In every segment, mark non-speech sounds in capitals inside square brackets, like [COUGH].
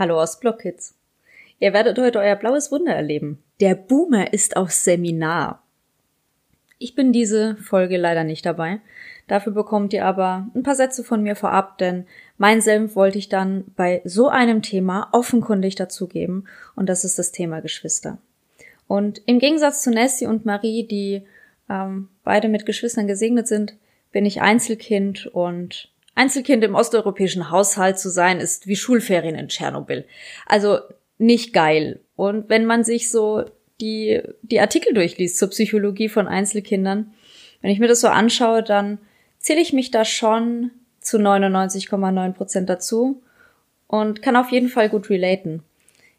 Hallo Ostblock-Kids. Ihr werdet heute euer blaues Wunder erleben. Der Boomer ist auf Seminar. Ich bin diese Folge leider nicht dabei. Dafür bekommt ihr aber ein paar Sätze von mir vorab, denn mein Senf wollte ich dann bei so einem Thema offenkundig dazugeben und das ist das Thema Geschwister. Und im Gegensatz zu Nessie und Marie, die ähm, beide mit Geschwistern gesegnet sind, bin ich Einzelkind und Einzelkind im osteuropäischen Haushalt zu sein, ist wie Schulferien in Tschernobyl. Also nicht geil. Und wenn man sich so die, die Artikel durchliest zur Psychologie von Einzelkindern, wenn ich mir das so anschaue, dann zähle ich mich da schon zu 99,9 Prozent dazu und kann auf jeden Fall gut relaten.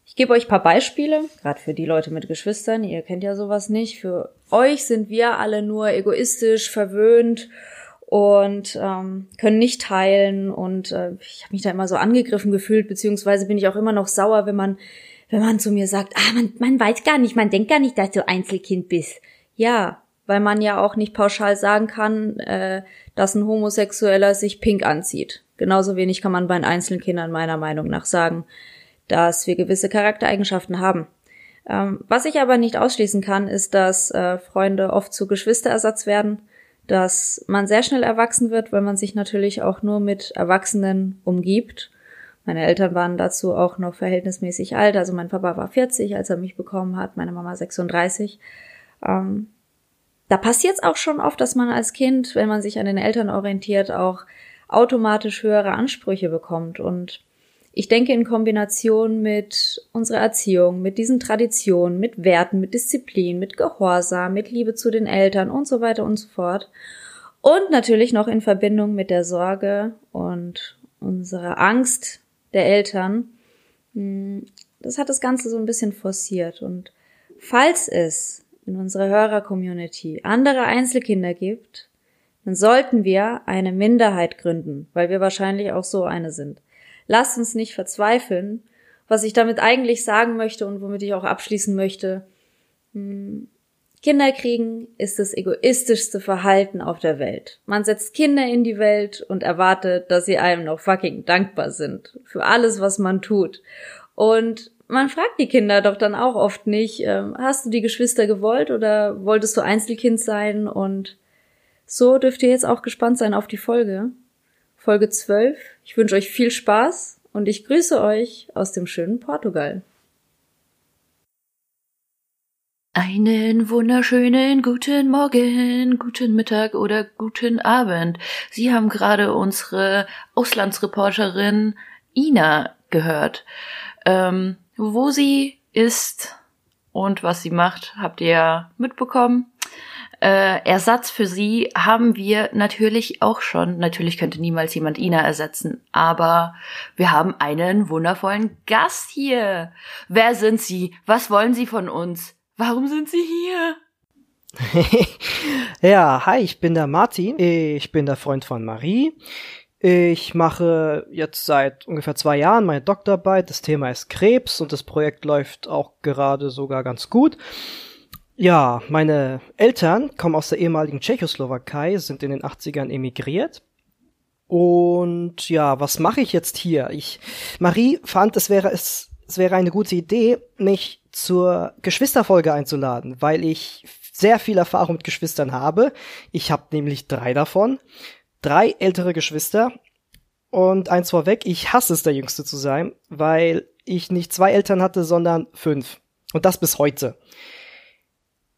Ich gebe euch paar Beispiele, gerade für die Leute mit Geschwistern, ihr kennt ja sowas nicht. Für euch sind wir alle nur egoistisch, verwöhnt und ähm, können nicht teilen und äh, ich habe mich da immer so angegriffen gefühlt, beziehungsweise bin ich auch immer noch sauer, wenn man wenn man zu mir sagt, ah, man, man weiß gar nicht, man denkt gar nicht, dass du Einzelkind bist. Ja, weil man ja auch nicht pauschal sagen kann, äh, dass ein Homosexueller sich pink anzieht. Genauso wenig kann man bei den Einzelkindern meiner Meinung nach sagen, dass wir gewisse Charaktereigenschaften haben. Ähm, was ich aber nicht ausschließen kann, ist, dass äh, Freunde oft zu Geschwisterersatz werden dass man sehr schnell erwachsen wird, weil man sich natürlich auch nur mit Erwachsenen umgibt. Meine Eltern waren dazu auch noch verhältnismäßig alt. Also mein Papa war 40, als er mich bekommen hat, meine Mama 36. Ähm, da passiert es auch schon oft, dass man als Kind, wenn man sich an den Eltern orientiert, auch automatisch höhere Ansprüche bekommt. Und ich denke in Kombination mit unserer Erziehung, mit diesen Traditionen, mit Werten, mit Disziplin, mit Gehorsam, mit Liebe zu den Eltern und so weiter und so fort. Und natürlich noch in Verbindung mit der Sorge und unserer Angst der Eltern. Hm, das hat das Ganze so ein bisschen forciert. Und falls es in unserer Hörer-Community andere Einzelkinder gibt, dann sollten wir eine Minderheit gründen, weil wir wahrscheinlich auch so eine sind. Lasst uns nicht verzweifeln. Was ich damit eigentlich sagen möchte und womit ich auch abschließen möchte, hm, Kinder kriegen ist das egoistischste Verhalten auf der Welt. Man setzt Kinder in die Welt und erwartet, dass sie einem noch fucking dankbar sind für alles, was man tut. Und man fragt die Kinder doch dann auch oft nicht, äh, hast du die Geschwister gewollt oder wolltest du Einzelkind sein? Und so dürft ihr jetzt auch gespannt sein auf die Folge. Folge 12. Ich wünsche euch viel Spaß und ich grüße euch aus dem schönen Portugal. Einen wunderschönen guten Morgen, guten Mittag oder guten Abend. Sie haben gerade unsere Auslandsreporterin Ina gehört. Ähm, wo sie ist und was sie macht, habt ihr mitbekommen äh, Ersatz für sie haben wir natürlich auch schon. Natürlich könnte niemals jemand Ina ersetzen, aber wir haben einen wundervollen Gast hier. Wer sind Sie? Was wollen Sie von uns? Warum sind Sie hier? [LAUGHS] ja, hi, ich bin der Martin. Ich bin der Freund von Marie. Ich mache jetzt seit ungefähr zwei Jahren meine Doktorarbeit. Das Thema ist Krebs und das Projekt läuft auch gerade sogar ganz gut. Ja, meine Eltern kommen aus der ehemaligen Tschechoslowakei, sind in den 80ern emigriert. Und ja, was mache ich jetzt hier? Ich, Marie fand, es wäre, es, es wäre eine gute Idee, mich zur Geschwisterfolge einzuladen, weil ich sehr viel Erfahrung mit Geschwistern habe. Ich habe nämlich drei davon. Drei ältere Geschwister. Und eins vorweg, ich hasse es, der Jüngste zu sein, weil ich nicht zwei Eltern hatte, sondern fünf. Und das bis heute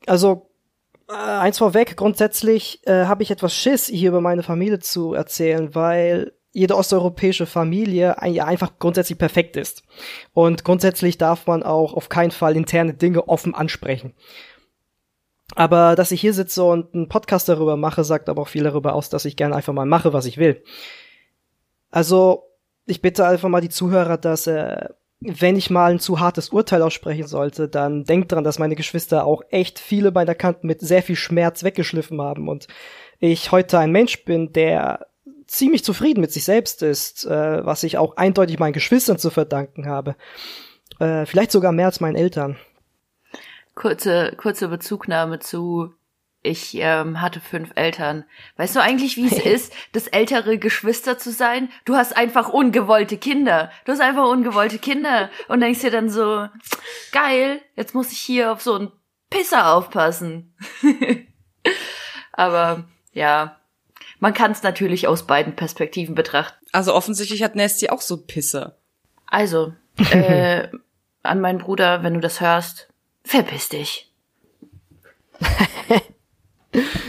also äh, eins vorweg, grundsätzlich äh, habe ich etwas Schiss, hier über meine Familie zu erzählen, weil jede osteuropäische Familie einfach grundsätzlich perfekt ist. Und grundsätzlich darf man auch auf keinen Fall interne Dinge offen ansprechen. Aber dass ich hier sitze und einen Podcast darüber mache, sagt aber auch viel darüber aus, dass ich gerne einfach mal mache, was ich will. Also, ich bitte einfach mal die Zuhörer, dass äh, wenn ich mal ein zu hartes Urteil aussprechen sollte, dann denkt dran, dass meine Geschwister auch echt viele meiner Kanten mit sehr viel Schmerz weggeschliffen haben und ich heute ein Mensch bin, der ziemlich zufrieden mit sich selbst ist, äh, was ich auch eindeutig meinen Geschwistern zu verdanken habe. Äh, vielleicht sogar mehr als meinen Eltern. Kurze, kurze Bezugnahme zu ich ähm, hatte fünf Eltern. Weißt du eigentlich, wie es [LAUGHS] ist, das ältere Geschwister zu sein? Du hast einfach ungewollte Kinder. Du hast einfach ungewollte Kinder und denkst dir dann so, geil, jetzt muss ich hier auf so einen Pisser aufpassen. [LAUGHS] Aber ja, man kann es natürlich aus beiden Perspektiven betrachten. Also offensichtlich hat Nasty auch so Pisse. Also, [LAUGHS] äh, an meinen Bruder, wenn du das hörst, verpiss dich.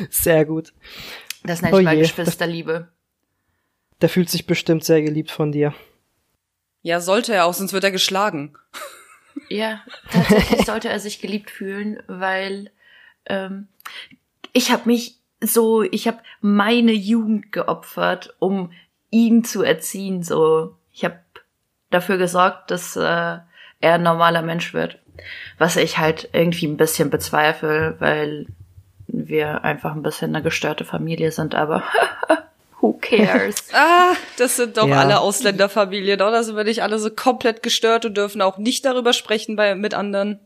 Sehr gut. Das nenne ich Oh mal je. Geschwisterliebe. Der fühlt sich bestimmt sehr geliebt von dir. Ja, sollte er auch, sonst wird er geschlagen. Ja, tatsächlich sollte er sich geliebt fühlen, weil ähm, ich habe mich so, ich habe meine Jugend geopfert, um ihn zu erziehen. So, ich habe dafür gesorgt, dass äh, er ein normaler Mensch wird, was ich halt irgendwie ein bisschen bezweifle, weil wir einfach ein bisschen eine gestörte Familie sind. Aber [LAUGHS] who cares? [LAUGHS] Ah, das sind doch Ja. alle Ausländerfamilien, oder? Sind wir nicht alle so komplett gestört und dürfen auch nicht darüber sprechen bei, mit anderen?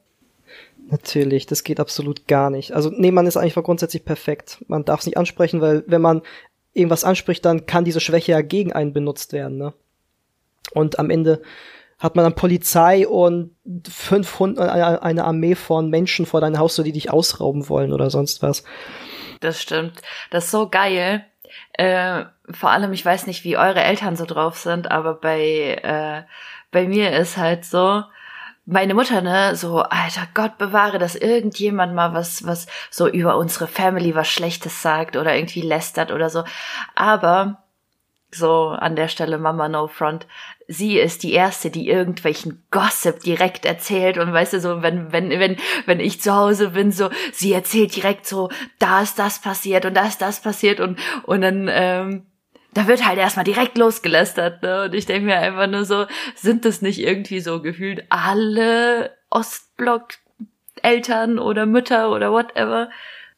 Natürlich, das geht absolut gar nicht. Also nee, man ist eigentlich grundsätzlich perfekt. Man darf es nicht ansprechen, weil wenn man irgendwas anspricht, dann kann diese Schwäche ja gegen einen benutzt werden. Ne? Und am Ende hat man dann Polizei und 500, eine eine Armee von Menschen vor deinem Haus, die dich ausrauben wollen oder sonst was. Das stimmt. Das ist so geil. Äh, vor allem, ich weiß nicht, wie eure Eltern so drauf sind, aber bei, äh, bei mir ist halt so, meine Mutter, ne, so, alter Gott bewahre, dass irgendjemand mal was, was so über unsere Family was Schlechtes sagt oder irgendwie lästert oder so. Aber so an der Stelle Mama No Front. Sie ist die erste, die irgendwelchen Gossip direkt erzählt und weißt du so, wenn wenn wenn wenn ich zu Hause bin, so sie erzählt direkt so, da ist das passiert und da ist das passiert und und dann ähm, da wird halt erstmal direkt losgelästert, ne? Und ich denke mir einfach nur so, sind das nicht irgendwie so gefühlt alle Ostblock Eltern oder Mütter oder whatever?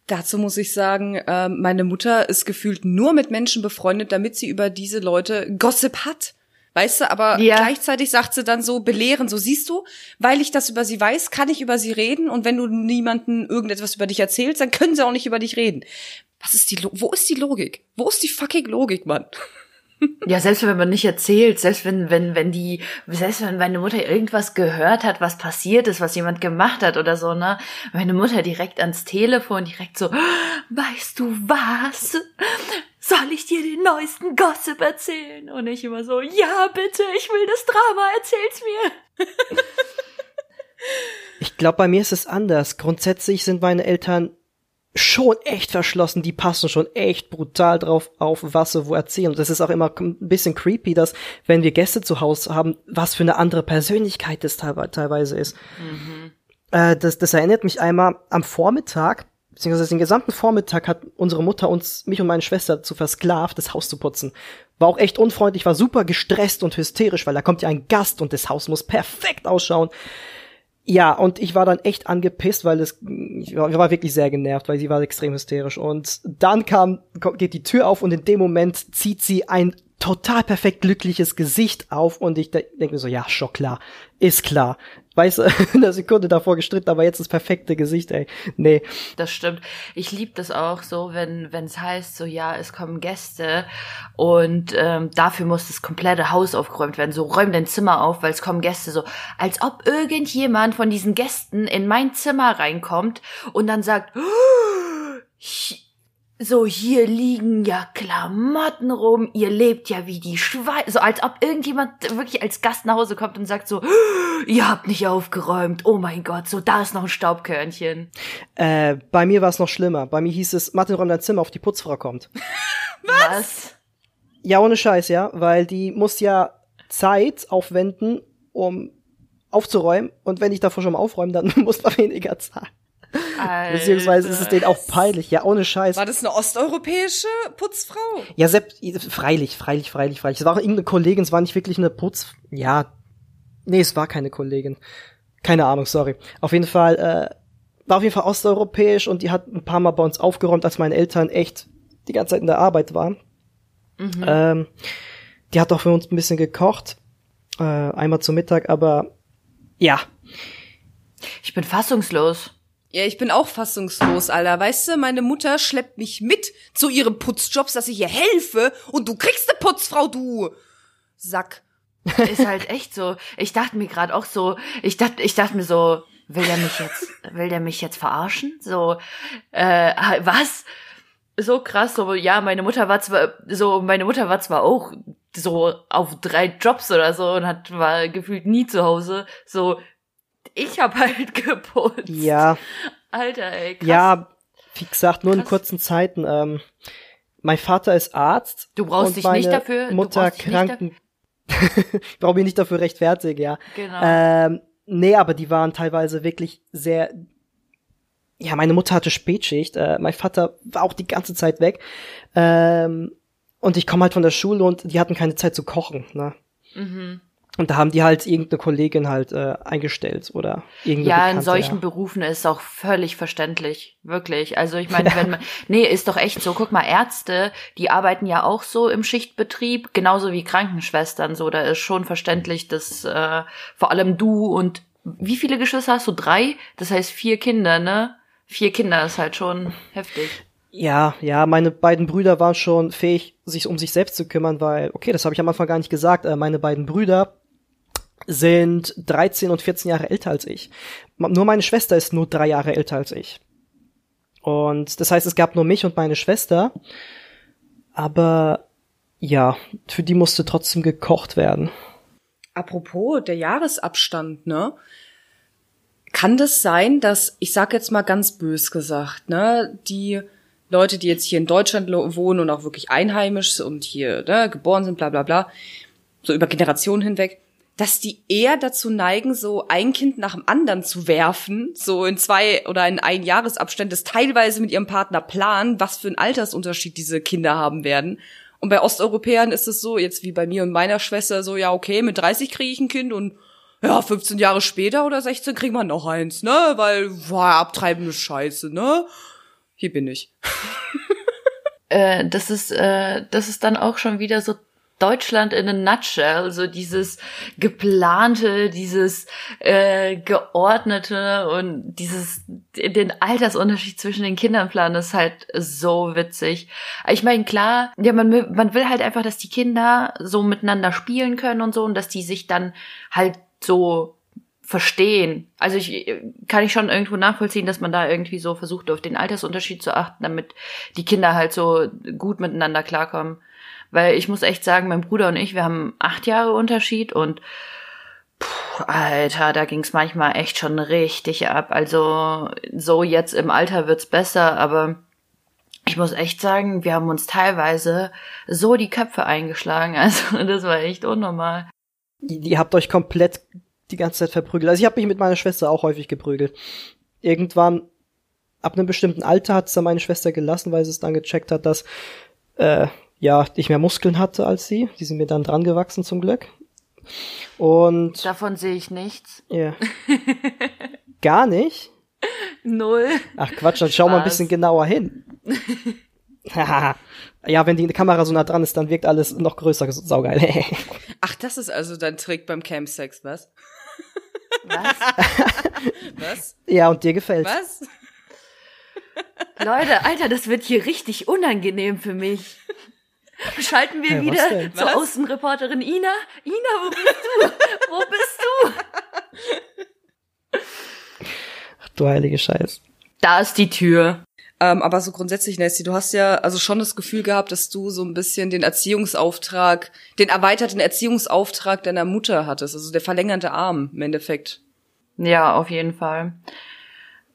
Dazu muss ich sagen, äh, meine Mutter ist gefühlt nur mit Menschen befreundet, damit sie über diese Leute Gossip hat. Weißt du, aber Ja. gleichzeitig sagt sie dann so belehren, so siehst du, weil ich das über sie weiß, kann ich über sie reden und wenn du niemanden irgendetwas über dich erzählst, dann können sie auch nicht über dich reden. Was ist die, Lo wo ist die Logik? Wo ist die fucking Logik, Mann? Ja, selbst wenn man nicht erzählt, selbst wenn, wenn, wenn die, selbst wenn meine Mutter irgendwas gehört hat, was passiert ist, was jemand gemacht hat oder so, ne? Meine Mutter direkt ans Telefon, direkt so, weißt du was? Soll ich dir den neuesten Gossip erzählen? Und ich immer so, ja, bitte, ich will das Drama, erzähl's mir. Ich glaube, bei mir ist es anders. Grundsätzlich sind meine Eltern schon echt verschlossen. Die passen schon echt brutal drauf auf, was sie wo erzählen. Und das ist auch immer ein bisschen creepy, dass, wenn wir Gäste zu Hause haben, was für eine andere Persönlichkeit das teilwe- teilweise ist. Äh, das, das erinnert mich einmal am Vormittag, beziehungsweise den gesamten Vormittag hat unsere Mutter uns, mich und meine Schwester dazu versklavt, das Haus zu putzen. War auch echt unfreundlich, war super gestresst und hysterisch, weil da kommt ja ein Gast und das Haus muss perfekt ausschauen. Ja, und ich war dann echt angepisst, weil es, ich war, ich war wirklich sehr genervt, weil sie war extrem hysterisch. Und dann kam, geht die Tür auf und in dem Moment zieht sie ein total perfekt glückliches Gesicht auf und ich de denke mir so, ja, schon klar, ist klar. Weißt du, [LAUGHS] in der Sekunde davor gestritten, aber jetzt das perfekte Gesicht, ey. Nee. Das stimmt. Ich lieb das auch so, wenn wenn es heißt, so ja, es kommen Gäste und ähm, dafür muss das komplette Haus aufgeräumt werden. So räum dein Zimmer auf, weil es kommen Gäste. So als ob irgendjemand von diesen Gästen in mein Zimmer reinkommt und dann sagt, [GASPS] "Oh, so hier liegen ja Klamotten rum, ihr lebt ja wie die Schweine. So als ob irgendjemand wirklich als Gast nach Hause kommt und sagt so, "Oh, ihr habt nicht aufgeräumt. Oh mein Gott, so da ist noch ein Staubkörnchen. Äh, bei mir war es noch schlimmer. Bei mir hieß es, Martin dein Zimmer auf, die Putzfrau kommt. [LAUGHS] Was? Ja, ohne Scheiß, ja, weil die muss ja Zeit aufwenden, um aufzuräumen. Und wenn ich davor schon mal aufräume, dann [LAUGHS] muss man weniger zahlen. Beziehungsweise ist es denen auch peinlich. Ja, ohne Scheiß. War das eine osteuropäische Putzfrau? Ja, selbst, freilich, freilich, freilich, freilich. Es war auch irgendeine Kollegin, es war nicht wirklich eine Putz, ja, nee, es war keine Kollegin. Keine Ahnung, sorry. Auf jeden Fall, äh, war auf jeden Fall osteuropäisch und die hat ein paar Mal bei uns aufgeräumt, als meine Eltern echt die ganze Zeit in der Arbeit waren. Ähm, die hat auch für uns ein bisschen gekocht, äh, einmal zum Mittag, aber ja, Ich bin fassungslos. Ja, ich bin auch fassungslos, Alter. Weißt du, meine Mutter schleppt mich mit zu ihren Putzjobs, dass ich ihr helfe und du kriegst eine Putzfrau, du Sack. Ist halt echt so. Ich dachte mir gerade auch so, ich dachte, ich dachte mir so, will der mich jetzt, will der mich jetzt verarschen? So, äh, was? So krass, so, ja, meine Mutter war zwar, so, meine Mutter war zwar auch so auf drei Jobs oder so und hat, war gefühlt nie zu Hause. So, ich hab halt [LAUGHS] geputzt. Ja. Alter, ey, krass. Ja, wie gesagt, nur in Krass. kurzen Zeiten. Ähm, mein Vater ist Arzt. Du brauchst dich nicht dafür- Mutter kranken. [LAUGHS] ich brauche mich nicht dafür rechtfertigen, ja. Genau. Ähm, nee, aber die waren teilweise wirklich sehr. Ja, meine Mutter hatte Spätschicht. Äh, mein Vater war auch die ganze Zeit weg. Ähm, und ich komme halt von der Schule und die hatten keine Zeit zu kochen. Ne? mhm. Und da haben die halt irgendeine Kollegin halt äh, eingestellt oder irgendeine Ja, in Bekannte, solchen ja. Berufen ist auch völlig verständlich. Wirklich. Also ich meine, [LAUGHS] wenn man. Nee, ist doch echt so. Guck mal, Ärzte, die arbeiten ja auch so im Schichtbetrieb, genauso wie Krankenschwestern. So, da ist schon verständlich, dass äh, vor allem du und wie viele Geschwister hast du? Drei? Das heißt vier Kinder, ne? Vier Kinder ist halt schon heftig. Ja, ja, meine beiden Brüder waren schon fähig, sich um sich selbst zu kümmern, weil, okay, das habe ich am Anfang gar nicht gesagt, äh, meine beiden Brüder sind 13 und 14 Jahre älter als ich. Nur meine Schwester ist nur drei Jahre älter als ich. Und das heißt, es gab nur mich und meine Schwester. Aber ja, für die musste trotzdem gekocht werden. Apropos der Jahresabstand, ne? Kann das sein, dass, ich sag jetzt mal ganz bös gesagt, ne, die Leute, die jetzt hier in Deutschland wohnen und auch wirklich einheimisch und hier ne, geboren sind, bla bla bla, so über Generationen hinweg, dass die eher dazu neigen, so ein Kind nach dem anderen zu werfen, so in zwei oder in ein Jahresabstand, das teilweise mit ihrem Partner planen, was für einen Altersunterschied diese Kinder haben werden. Und bei Osteuropäern ist es so, jetzt wie bei mir und meiner Schwester, so, ja, okay, mit 30 kriege ich ein Kind und ja, 15 Jahre später oder 16 kriegt man noch eins, ne? Weil, boah, abtreibende Scheiße, ne? Hier bin ich. [LAUGHS] äh, das ist, äh, das ist dann auch schon wieder so Deutschland in a nutshell, so dieses geplante, dieses äh, geordnete und dieses den Altersunterschied zwischen den Kindern planen ist halt so witzig. Ich meine klar, ja man will- man will halt einfach, dass die Kinder so miteinander spielen können und so und dass die sich dann halt so verstehen. Also ich kann ich schon irgendwo nachvollziehen, dass man da irgendwie so versucht, auf den Altersunterschied zu achten, damit die Kinder halt so gut miteinander klarkommen. Weil ich muss echt sagen, mein Bruder und ich, wir haben acht Jahre Unterschied und puh, Alter, da ging's manchmal echt schon richtig ab. Also so jetzt im Alter wird's besser, aber ich muss echt sagen, wir haben uns teilweise so die Köpfe eingeschlagen. [LAUGHS] Also das war echt unnormal. Ihr habt euch komplett die ganze Zeit verprügelt. Also ich habe mich mit meiner Schwester auch häufig geprügelt. Irgendwann, ab einem bestimmten Alter hat es dann meine Schwester gelassen, weil sie es dann gecheckt hat, dass äh, ja ich mehr Muskeln hatte als sie. Die sind mir dann dran gewachsen zum Glück. Und Davon sehe ich nichts. ja. [LAUGHS] gar nicht. Null. Ach Quatsch, dann schau mal ein bisschen genauer hin. Haha. [LAUGHS] ja, wenn die Kamera so nah dran ist, dann wirkt alles noch größer, saugeil. [LAUGHS] Ach, das ist also dein Trick beim Campsex, was? Was? Was? ja, und dir gefällt. Was? Leute, Alter, das wird hier richtig unangenehm für mich. Schalten wir was wieder zur Was? Außenreporterin Ina. Ina, wo bist du? Wo bist du? Ach, du heilige Scheiß. Da ist die Tür. Ähm, aber so grundsätzlich, Nessie, du hast ja also schon das Gefühl gehabt, dass du so ein bisschen den Erziehungsauftrag, den erweiterten Erziehungsauftrag deiner Mutter hattest, also der verlängerte Arm im Endeffekt. Ja, auf jeden Fall.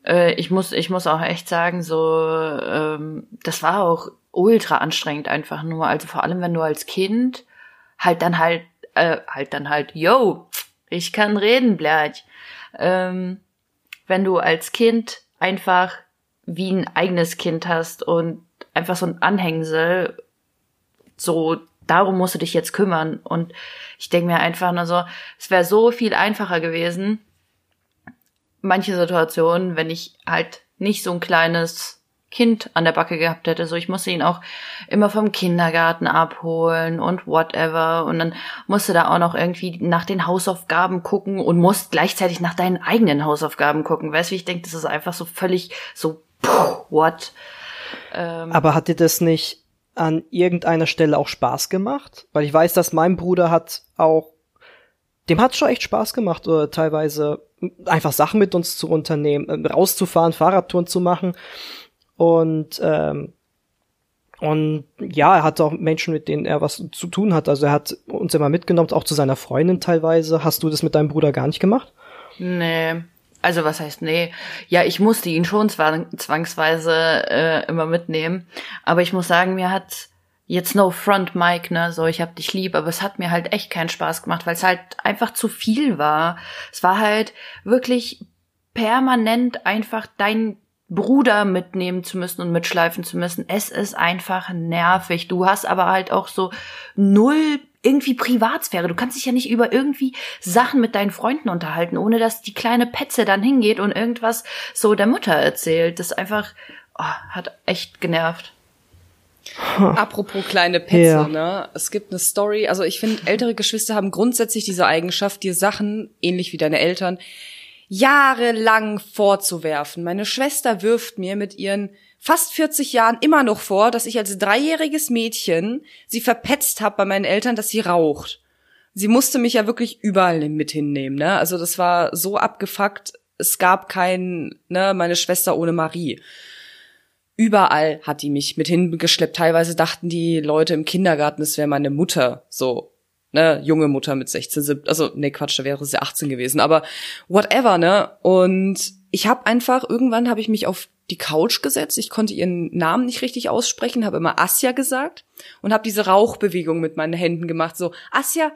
Äh, ich muss, ich muss auch echt sagen, so, ähm, das war auch ultra anstrengend einfach nur. Also vor allem, wenn du als Kind halt dann halt, äh, halt dann halt, yo, ich kann reden, blöd. Ähm, wenn du als Kind einfach wie ein eigenes Kind hast und einfach so ein Anhängsel, so darum musst du dich jetzt kümmern. Und ich denke mir einfach nur so, es wäre so viel einfacher gewesen, manche Situationen, wenn ich halt nicht so ein kleines Kind an der Backe gehabt hätte. So, ich musste ihn auch immer vom Kindergarten abholen und whatever. Und dann musste da auch noch irgendwie nach den Hausaufgaben gucken und musst gleichzeitig nach deinen eigenen Hausaufgaben gucken. Weißt du, wie ich denke, das ist einfach so völlig so, puh, what? Ähm. Aber hat dir das nicht an irgendeiner Stelle auch Spaß gemacht? Weil ich weiß, dass mein Bruder hat auch, dem hat schon echt Spaß gemacht, oder teilweise einfach Sachen mit uns zu unternehmen, äh, rauszufahren, Fahrradtouren zu machen. Und ähm, und ja, er hat auch Menschen, mit denen er was zu tun hat. Also er hat uns immer mitgenommen, auch zu seiner Freundin teilweise. Hast du das mit deinem Bruder gar nicht gemacht? Nee. Also was heißt nee? Ja, ich musste ihn schon zwang zwangsweise äh, immer mitnehmen. Aber ich muss sagen, mir hat jetzt no front Mike, ne, so ich hab dich lieb, aber es hat mir halt echt keinen Spaß gemacht, weil es halt einfach zu viel war. Es war halt wirklich permanent einfach dein Bruder mitnehmen zu müssen und mitschleifen zu müssen. Es ist einfach nervig. Du hast aber halt auch so null irgendwie Privatsphäre. Du kannst dich ja nicht über irgendwie Sachen mit deinen Freunden unterhalten, ohne dass die kleine Petze dann hingeht und irgendwas so der Mutter erzählt. Das einfach oh, hat echt genervt. [LAUGHS] Apropos kleine Petze, ja. ne? Es gibt eine Story, also ich finde, ältere Geschwister haben grundsätzlich diese Eigenschaft, dir Sachen, ähnlich wie deine Eltern, jahrelang vorzuwerfen. Meine Schwester wirft mir mit ihren fast 40 Jahren immer noch vor, dass ich als dreijähriges Mädchen sie verpetzt habe bei meinen Eltern, dass sie raucht. Sie musste mich ja wirklich überall mit hinnehmen, ne? Also das war so abgefuckt, es gab kein, ne, meine Schwester ohne Marie. Überall hat die mich mit hingeschleppt. Teilweise dachten die Leute im Kindergarten, es wäre meine Mutter. So, ne, junge Mutter mit 16, 17, also ne Quatsch, da wäre sie 18 gewesen, aber whatever, ne? Und ich habe einfach irgendwann habe ich mich auf die Couch gesetzt. Ich konnte ihren Namen nicht richtig aussprechen, habe immer Asja gesagt und habe diese Rauchbewegung mit meinen Händen gemacht, so Asja.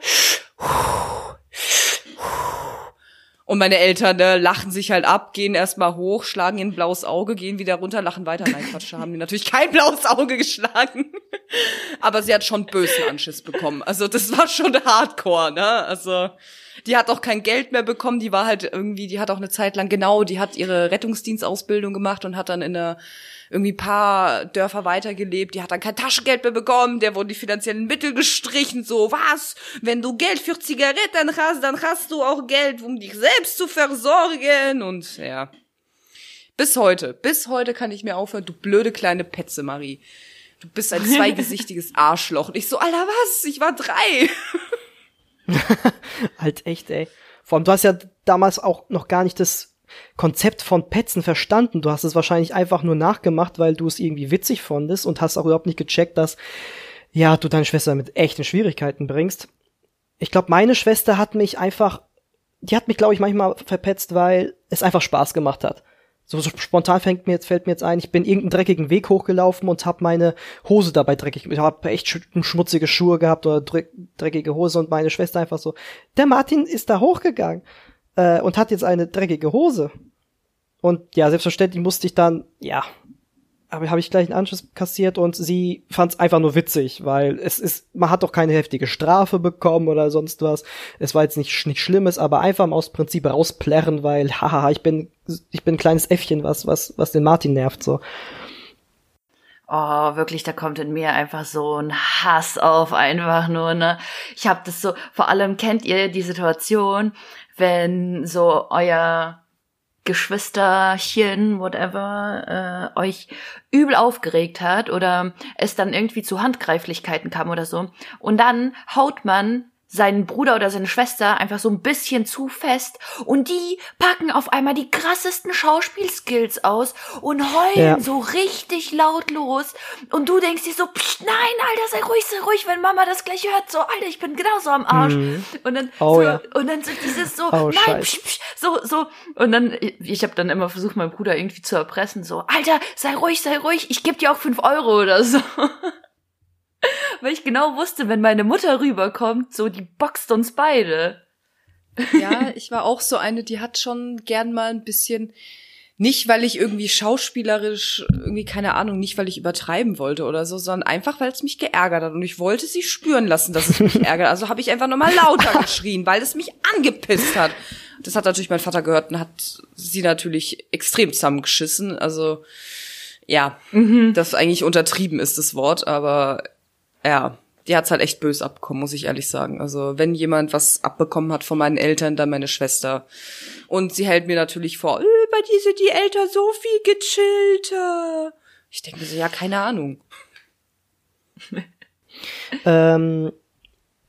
Und meine Eltern ne, lachen sich halt ab, gehen erstmal hoch, schlagen ihr ein blaues Auge, gehen wieder runter, lachen weiter. Nein, Quatsch, haben die natürlich kein blaues Auge geschlagen. Aber sie hat schon bösen Anschiss bekommen. Also das war schon hardcore, ne? Also die hat auch kein Geld mehr bekommen, die war halt irgendwie, die hat auch eine Zeit lang, genau, die hat ihre Rettungsdienstausbildung gemacht und hat dann in der irgendwie paar Dörfer weitergelebt, die hat dann kein Taschengeld mehr bekommen, der wurden die finanziellen Mittel gestrichen, so was, wenn du Geld für Zigaretten hast, dann hast du auch Geld, um dich selbst zu versorgen und ja. Bis heute, bis heute kann ich mir aufhören, du blöde kleine Petze, Marie. Du bist ein [LAUGHS] zweigesichtiges Arschloch. Und ich so, Alter, was? Ich war drei. [LAUGHS] halt echt, ey. Vor allem, du hast ja damals auch noch gar nicht das Konzept von Petzen verstanden. Du hast es wahrscheinlich einfach nur nachgemacht, weil du es irgendwie witzig fandest und hast auch überhaupt nicht gecheckt, dass ja, du deine Schwester mit echten Schwierigkeiten bringst. Ich glaube, meine Schwester hat mich einfach, die hat mich, glaube ich, manchmal verpetzt, weil es einfach Spaß gemacht hat. So, so spontan fängt mir jetzt, fällt mir jetzt ein, ich bin irgendeinen dreckigen Weg hochgelaufen und habe meine Hose dabei dreckig, ich habe echt schmutzige Schuhe gehabt oder dreckige Hose und meine Schwester einfach so, der Martin ist da hochgegangen äh, und hat jetzt eine dreckige Hose. Und ja, selbstverständlich musste ich dann, ja, aber habe ich gleich einen Anschluss kassiert und sie fand es einfach nur witzig, weil es ist, man hat doch keine heftige Strafe bekommen oder sonst was. Es war jetzt nicht, nicht Schlimmes, aber einfach mal aus Prinzip rausplärren, weil, [LAUGHS] haha, ich bin, ich bin ein kleines Äffchen, was, was, was den Martin nervt, so. Oh, wirklich, da kommt in mir einfach so ein Hass auf, einfach nur, ne? Ich hab das so, vor allem kennt ihr die Situation, wenn so euer Geschwisterchen, whatever, äh, euch übel aufgeregt hat oder es dann irgendwie zu Handgreiflichkeiten kam oder so. Und dann haut man seinen Bruder oder seine Schwester einfach so ein bisschen zu fest und die packen auf einmal die krassesten Schauspielskills aus und heulen ja. so richtig laut los und du denkst dir so, Psst, nein, Alter, sei ruhig, sei ruhig, wenn Mama das gleich hört, so, Alter, ich bin genauso am Arsch. Mhm. Und dann oh, so, ja. und dann so dieses so, [LAUGHS] oh, nein, psch, psch, so, so, und dann, ich habe dann immer versucht, meinen Bruder irgendwie zu erpressen, so, Alter, sei ruhig, sei ruhig, ich geb dir auch fünf Euro oder so. [LAUGHS] Weil ich genau wusste, wenn meine Mutter rüberkommt, so, die boxt uns beide. Ja, ich war auch so eine, die hat schon gern mal ein bisschen, nicht weil ich irgendwie schauspielerisch, irgendwie keine Ahnung, nicht weil ich übertreiben wollte oder so, sondern einfach, weil es mich geärgert hat. Und ich wollte sie spüren lassen, dass es mich [LAUGHS] ärgert. Also habe ich einfach nochmal lauter geschrien, weil es mich angepisst hat. Das hat natürlich mein Vater gehört und hat sie natürlich extrem zusammengeschissen. Also Ja, Mhm. das eigentlich untertrieben ist das Wort, aber ja, die hat's halt echt bös abbekommen, muss ich ehrlich sagen. Also wenn jemand was abbekommen hat von meinen Eltern, dann meine Schwester. Und sie hält mir natürlich vor, äh, bei dir sind die Eltern so viel gechillter. Ich denke mir so, ja, keine Ahnung. [LAUGHS] Ähm,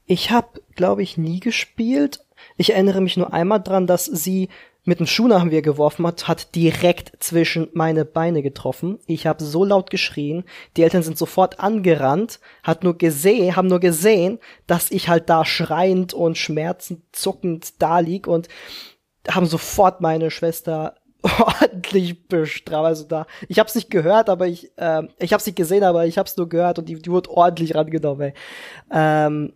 ich habe, glaube ich, nie gespielt. Ich erinnere mich nur einmal dran, dass sie mit dem Schuh nach mir geworfen hat, hat direkt zwischen meine Beine getroffen. Ich habe so laut geschrien, die Eltern sind sofort angerannt, hat nur gesehen, haben nur gesehen, dass ich halt da schreiend und schmerzend, zuckend da lieg und haben sofort meine Schwester [LAUGHS] ordentlich bestraft. Also da, ich habe es nicht gehört, aber ich, ähm, ich habe es nicht gesehen, aber ich habe es nur gehört und die, die wurde ordentlich rangenommen. Ey. Ähm,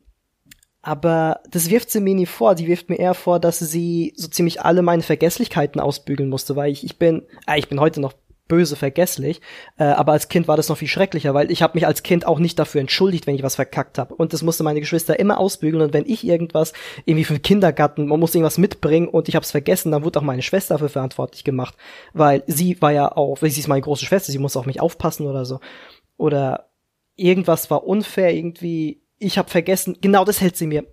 aber das wirft sie mir nie vor. Die wirft mir eher vor, dass sie so ziemlich alle meine Vergesslichkeiten ausbügeln musste, weil ich, ich bin, äh, ich bin heute noch böse vergesslich, äh, aber als Kind war das noch viel schrecklicher, weil ich habe mich als Kind auch nicht dafür entschuldigt, wenn ich was verkackt habe. Und das musste meine Geschwister immer ausbügeln. Und wenn ich irgendwas irgendwie für den Kindergarten, man muss irgendwas mitbringen und ich habe es vergessen, dann wurde auch meine Schwester dafür verantwortlich gemacht, weil sie war ja auch, sie ist meine große Schwester, sie muss auf mich aufpassen oder so. Oder irgendwas war unfair, irgendwie, ich habe vergessen, genau das hält sie mir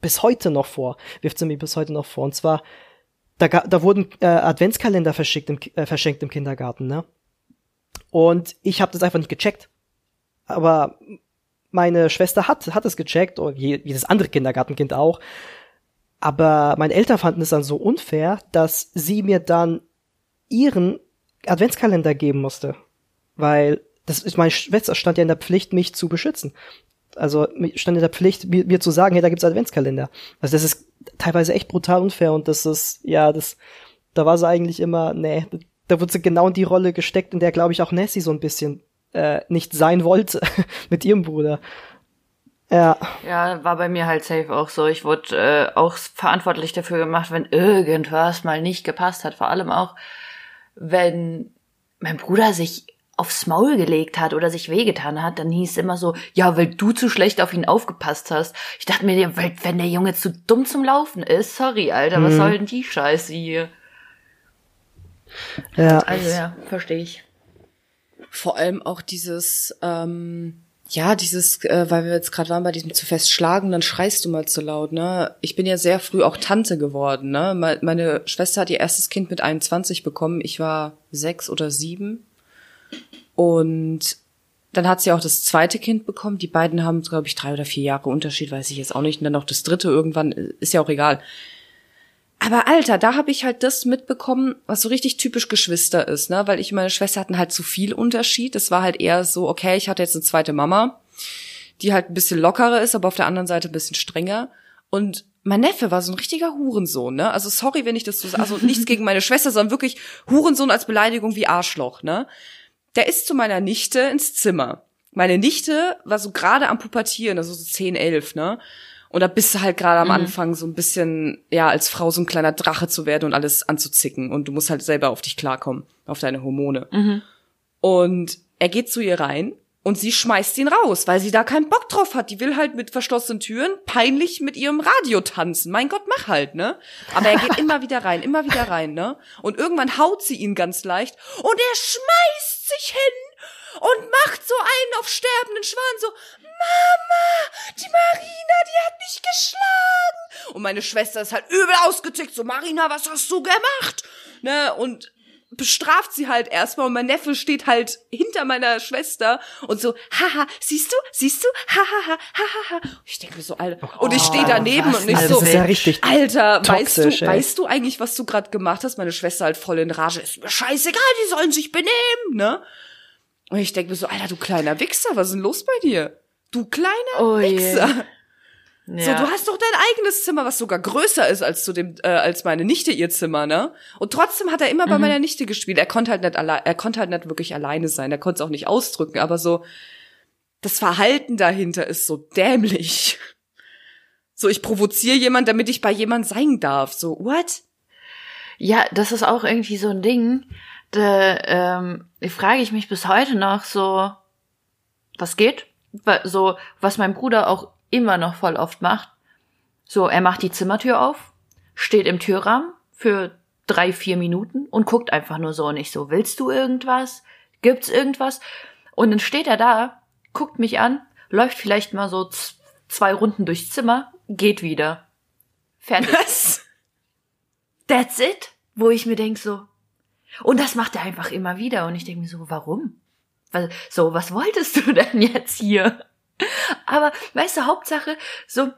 bis heute noch vor, wirft sie mir bis heute noch vor. Und zwar, da, da wurden äh, Adventskalender verschickt im, äh, verschenkt im Kindergarten, ne? Und ich habe das einfach nicht gecheckt. Aber meine Schwester hat, hat es gecheckt, und je- jedes andere Kindergartenkind auch. Aber meine Eltern fanden es dann so unfair, dass sie mir dann ihren Adventskalender geben musste. Weil das ist meine Schwester stand ja in der Pflicht, mich zu beschützen. Also stand in der Pflicht, mir, mir zu sagen, hey, da gibt's Adventskalender. Also das ist teilweise echt brutal unfair und das ist, ja, das, da war sie eigentlich immer, nee, da wurde sie genau in die Rolle gesteckt, in der, glaube ich, auch Nessie so ein bisschen äh, nicht sein wollte [LAUGHS] mit ihrem Bruder. Ja, Ja, war bei mir halt safe auch so. Ich wurde äh, auch verantwortlich dafür gemacht, wenn irgendwas mal nicht gepasst hat. Vor allem auch, wenn mein Bruder sich aufs Maul gelegt hat oder sich wehgetan hat, dann hieß es immer so, ja, weil du zu schlecht auf ihn aufgepasst hast. Ich dachte mir, weil- wenn der Junge zu dumm zum Laufen ist, sorry, Alter, was soll denn die Scheiße hier? ja. Also ja, verstehe ich. Vor allem auch dieses, ähm, ja, dieses, äh, weil wir jetzt gerade waren bei diesem zu fest schlagen, dann schreist du mal zu laut, ne? Ich bin ja sehr früh auch Tante geworden, ne? Me- Meine Schwester hat ihr erstes Kind mit 21 bekommen, ich war sechs oder sieben. Und dann hat sie auch das zweite Kind bekommen. Die beiden haben, glaube ich, drei oder vier Jahre Unterschied, weiß ich jetzt auch nicht. Und dann noch das dritte irgendwann, ist ja auch egal. Aber Alter, da habe ich halt das mitbekommen, was so richtig typisch Geschwister ist, ne? Weil ich und meine Schwester hatten halt zu viel Unterschied. Es war halt eher so, okay, ich hatte jetzt eine zweite Mama, die halt ein bisschen lockerer ist, aber auf der anderen Seite ein bisschen strenger. Und mein Neffe war so ein richtiger Hurensohn, ne? Also sorry, wenn ich das so. Also nichts gegen meine Schwester, sondern wirklich Hurensohn als Beleidigung wie Arschloch, ne? Der ist zu meiner Nichte ins Zimmer. Meine Nichte war so gerade am Pubertieren, also so 10, 11, ne? Und da bist du halt gerade am Anfang so ein bisschen, ja, als Frau so ein kleiner Drache zu werden und alles anzuzicken. Und du musst halt selber auf dich klarkommen, auf deine Hormone. Und er geht zu ihr rein und sie schmeißt ihn raus, weil sie da keinen Bock drauf hat. Die will halt mit verschlossenen Türen peinlich mit ihrem Radio tanzen. Mein Gott, mach halt, ne? Aber er geht [LAUGHS] immer wieder rein, immer wieder rein, ne? Und irgendwann haut sie ihn ganz leicht und er schmeißt sich hin und macht so einen auf sterbenden Schwan so, Mama, die Marina, die hat mich geschlagen. Und meine Schwester ist halt übel ausgetickt, so, Marina, was hast du gemacht? Ne? Und bestraft sie halt erstmal und mein Neffe steht halt hinter meiner Schwester und so, haha, siehst du, siehst du, hahaha, hahaha. Ich denke mir so, Alter, und ich stehe daneben was und ich eine so, Oh, ja richtig Alter, weißt du, toxisch, ey. weißt du eigentlich, was du gerade gemacht hast? Meine Schwester halt voll in Rage, ist mir scheißegal, die sollen sich benehmen, ne? Und ich denke mir so, Alter, du kleiner Wichser, was ist denn los bei dir? Du kleiner Oh. Wichser. Ja. So, du hast doch dein eigenes Zimmer, was sogar größer ist als zu dem, äh, als meine Nichte ihr Zimmer, ne? Und trotzdem hat er immer Mhm. bei meiner Nichte gespielt. Er konnte halt nicht allein, er konnte halt nicht wirklich alleine sein. Er konnte es auch nicht ausdrücken, aber so, das Verhalten dahinter ist so dämlich. So, ich provoziere jemand, damit ich bei jemand sein darf. So, what? Ja, das ist auch irgendwie so ein Ding. Da ähm, frage ich mich bis heute noch so, was geht? So, was mein Bruder auch immer noch voll oft macht. So, er macht die Zimmertür auf, steht im Türrahmen für drei, vier Minuten und guckt einfach nur so und ich so, willst du irgendwas? Gibt's irgendwas? Und dann steht er da, guckt mich an, läuft vielleicht mal so zwei Runden durchs Zimmer, geht wieder. Fertig. Was? That's it. Wo ich mir denk so. Und das macht er einfach immer wieder. Und ich denke mir so, warum? So, was wolltest du [LAUGHS] denn jetzt hier? Aber, weißt du, Hauptsache, so,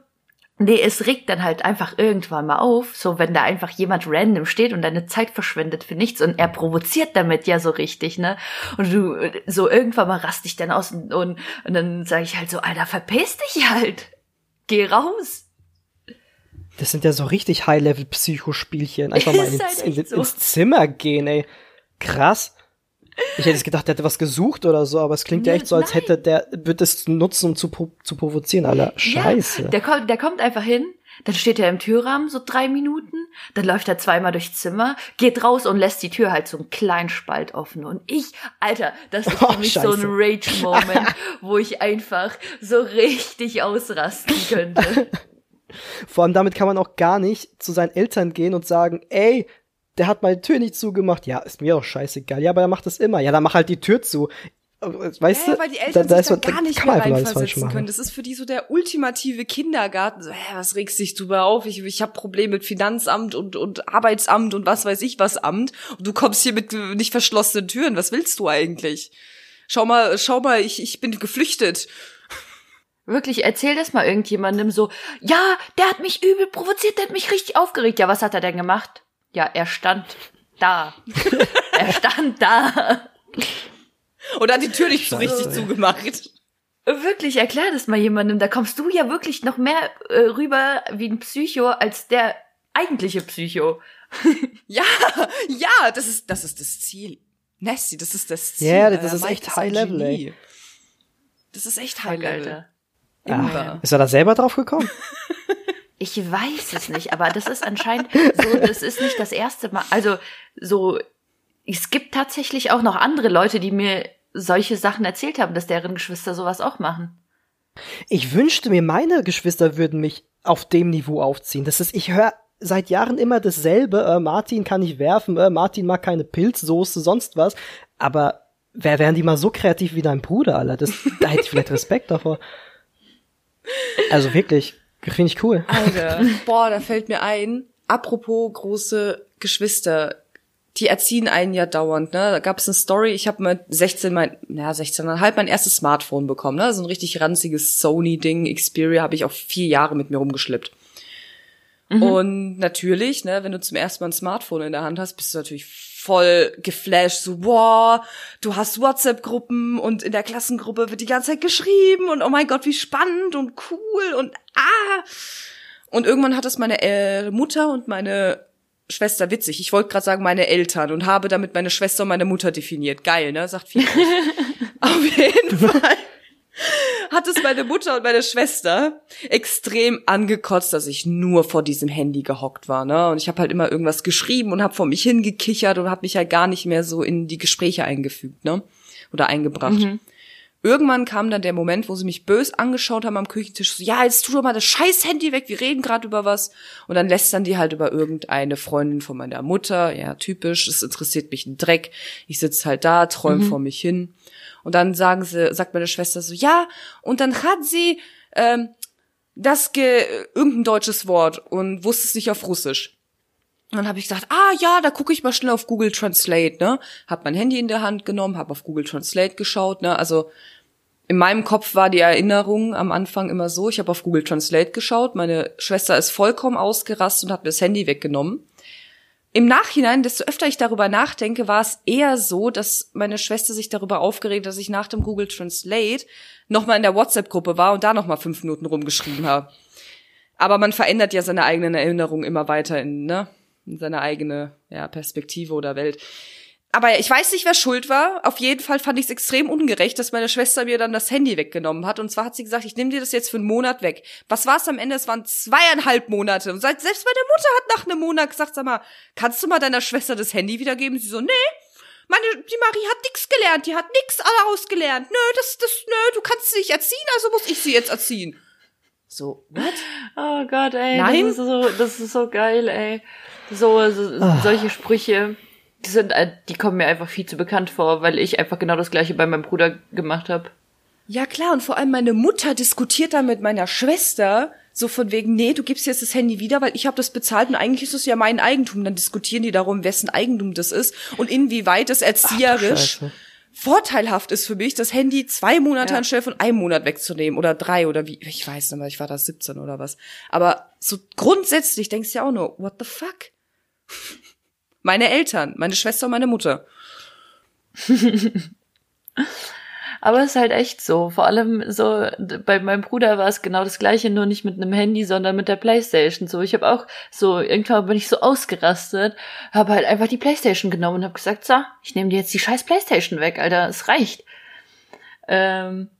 Nee, es regt dann halt einfach irgendwann mal auf, so wenn da einfach jemand random steht und deine Zeit verschwendet für nichts und er provoziert damit ja so richtig, ne? Und du so irgendwann mal rast dich dann aus und, und, und dann sage ich halt so, Alter, verpiss dich halt. Geh raus. Das sind ja so richtig High-Level-Psychospielchen. Einfach [LAUGHS] mal ins, halt in, echt so. ins Zimmer gehen, ey. Krass. Ich hätte gedacht, der hätte was gesucht oder so, aber es klingt ja echt so, als nein. hätte der, wird es nutzen, um zu, zu provozieren, Alter. Scheiße. Ja, der, kommt, der kommt einfach hin, dann steht er im Türrahmen so drei Minuten, dann läuft er zweimal durchs Zimmer, geht raus und lässt die Tür halt so einen kleinen Spalt offen. Und ich, Alter, das ist [LAUGHS] Oh, für mich so ein Scheiße. Rage-Moment, [LAUGHS] wo ich einfach so richtig ausrasten könnte. [LAUGHS] Vor allem damit kann man auch gar nicht zu seinen Eltern gehen und sagen, ey, der hat meine Tür nicht zugemacht. Ja, ist mir doch scheißegal. Ja, aber er macht das immer. Ja, dann mach halt die Tür zu. Weißt Ja, du? weil die Eltern da, da sich ist da man- da gar nicht mehr reinversetzen können. Das ist für die so der ultimative Kindergarten. So, hä, was regst dich drüber auf? Ich, ich habe Probleme mit Finanzamt und, und Arbeitsamt und was weiß ich was Amt. Und du kommst hier mit äh, nicht verschlossenen Türen. Was willst du eigentlich? Schau mal, schau mal, ich, ich bin geflüchtet. Wirklich, erzähl das mal irgendjemandem so, ja, der hat mich übel provoziert, der hat mich richtig aufgeregt. Ja, was hat er denn gemacht? Ja, er stand da. er stand da. Und hat die Tür nicht so Scheiße, richtig zugemacht. Wirklich, erklär das mal jemandem. Da kommst du ja wirklich noch mehr äh, rüber wie ein Psycho als der eigentliche Psycho. [LAUGHS] Ja, ja, das ist, das ist das Ziel. Nasty, das ist das Ziel. Ja, das Alter. ist echt High Level, ey. Das ist echt High Level. Alter. Immer. Ist er da selber drauf gekommen? [LAUGHS] Ich weiß es nicht, aber das ist anscheinend so, das ist nicht das erste Mal. Also so, es gibt tatsächlich auch noch andere Leute, die mir solche Sachen erzählt haben, dass deren Geschwister sowas auch machen. Ich wünschte mir, meine Geschwister würden mich auf dem Niveau aufziehen. Das ist, ich höre seit Jahren immer dasselbe. Äh, Martin kann nicht werfen, äh, Martin mag keine Pilzsoße, sonst was. Aber wer wären die mal so kreativ wie dein Bruder, Alter? Das, da hätte ich vielleicht Respekt davor. Also wirklich, finde ich cool. Alter, [LAUGHS] boah, da fällt mir ein, apropos große Geschwister, die erziehen einen ja dauernd, ne? Da gab es eine Story, ich habe mit 16 mein, ja, 16,5 mein erstes Smartphone bekommen, ne? So ein richtig ranziges Sony-Ding, Xperia, habe ich auch vier Jahre mit mir rumgeschleppt. Und natürlich, ne, wenn du zum ersten Mal ein Smartphone in der Hand hast, bist du natürlich voll geflasht, so, wow, du hast WhatsApp-Gruppen und in der Klassengruppe wird die ganze Zeit geschrieben und oh mein Gott, wie spannend und cool und ah. Und irgendwann hat das meine äh, Mutter und meine Schwester witzig. Ich wollte gerade sagen meine Eltern und habe damit meine Schwester und meine Mutter definiert. Geil, ne? Sagt viel. [LAUGHS] Auf jeden [LAUGHS] Fall hat es meine Mutter und meine Schwester extrem angekotzt, dass ich nur vor diesem Handy gehockt war, ne? Und ich habe halt immer irgendwas geschrieben und habe vor mich hingekichert und habe mich halt gar nicht mehr so in die Gespräche eingefügt, ne? Oder eingebracht. Irgendwann kam dann der Moment, wo sie mich bös angeschaut haben am Küchentisch, so, ja, jetzt tu doch mal das scheiß Handy weg, wir reden gerade über was. Und dann lästern die halt über irgendeine Freundin von meiner Mutter, ja, typisch, es interessiert mich ein Dreck. Ich sitz halt da, träum vor mich hin. Und dann sagen sie, sagt meine Schwester so, ja, und dann hat sie ähm, das ge irgendein deutsches Wort und wusste es nicht auf Russisch. Und dann habe ich gedacht, ah ja, da gucke ich mal schnell auf Google Translate, ne? Hab mein Handy in der Hand genommen, hab auf Google Translate geschaut, ne? Also in meinem Kopf war die Erinnerung am Anfang immer so, ich habe auf Google Translate geschaut, meine Schwester ist vollkommen ausgerastet und hat mir das Handy weggenommen. Im Nachhinein, desto öfter ich darüber nachdenke, war es eher so, dass meine Schwester sich darüber aufgeregt, dass ich nach dem Google Translate nochmal in der WhatsApp-Gruppe war und da nochmal fünf Minuten rumgeschrieben habe. Aber man verändert ja seine eigenen Erinnerungen immer weiter in, ne, in seine eigene ja, Perspektive oder Welt. Aber ich weiß nicht, wer schuld war. Auf jeden Fall fand ich es extrem ungerecht, dass meine Schwester mir dann das Handy weggenommen hat. Und zwar hat sie gesagt, ich nehme dir das jetzt für einen Monat weg. Was war es am Ende? Es waren zweieinhalb Monate. Und selbst meine Mutter hat nach einem Monat gesagt, sag mal, kannst du mal deiner Schwester das Handy wiedergeben? Sie so, nee, meine, die Marie hat nix gelernt, die hat nix ausgelernt. Nö, das, das, nö, du kannst sie nicht erziehen, also muss ich sie jetzt erziehen. So, what? Oh Gott, ey, Nein? das ist so, das ist so geil, ey. So, so Ah. solche Sprüche. Die sind, äh, die kommen mir einfach viel zu bekannt vor, weil ich einfach genau das gleiche bei meinem Bruder gemacht habe. Ja klar, und vor allem meine Mutter diskutiert da mit meiner Schwester so von wegen, nee, du gibst jetzt das Handy wieder, weil ich habe das bezahlt und eigentlich ist es ja mein Eigentum. Dann diskutieren die darum, wessen Eigentum das ist und inwieweit es erzieherisch Scheiße. vorteilhaft ist für mich, das Handy zwei Monate Ja. anstelle von einem Monat wegzunehmen oder drei oder wie, ich weiß nicht mehr, ich war da 17 oder was. Aber so grundsätzlich denkst du ja auch nur, what the fuck? Meine Eltern, meine Schwester und meine Mutter. [LAUGHS] Aber es ist halt echt so. Vor allem so, bei meinem Bruder war es genau das gleiche, nur nicht mit einem Handy, sondern mit der Playstation. So, ich habe auch so, irgendwann bin ich so ausgerastet, habe halt einfach die Playstation genommen und habe gesagt, so, ich nehme dir jetzt die scheiß Playstation weg, Alter, es reicht. Ähm,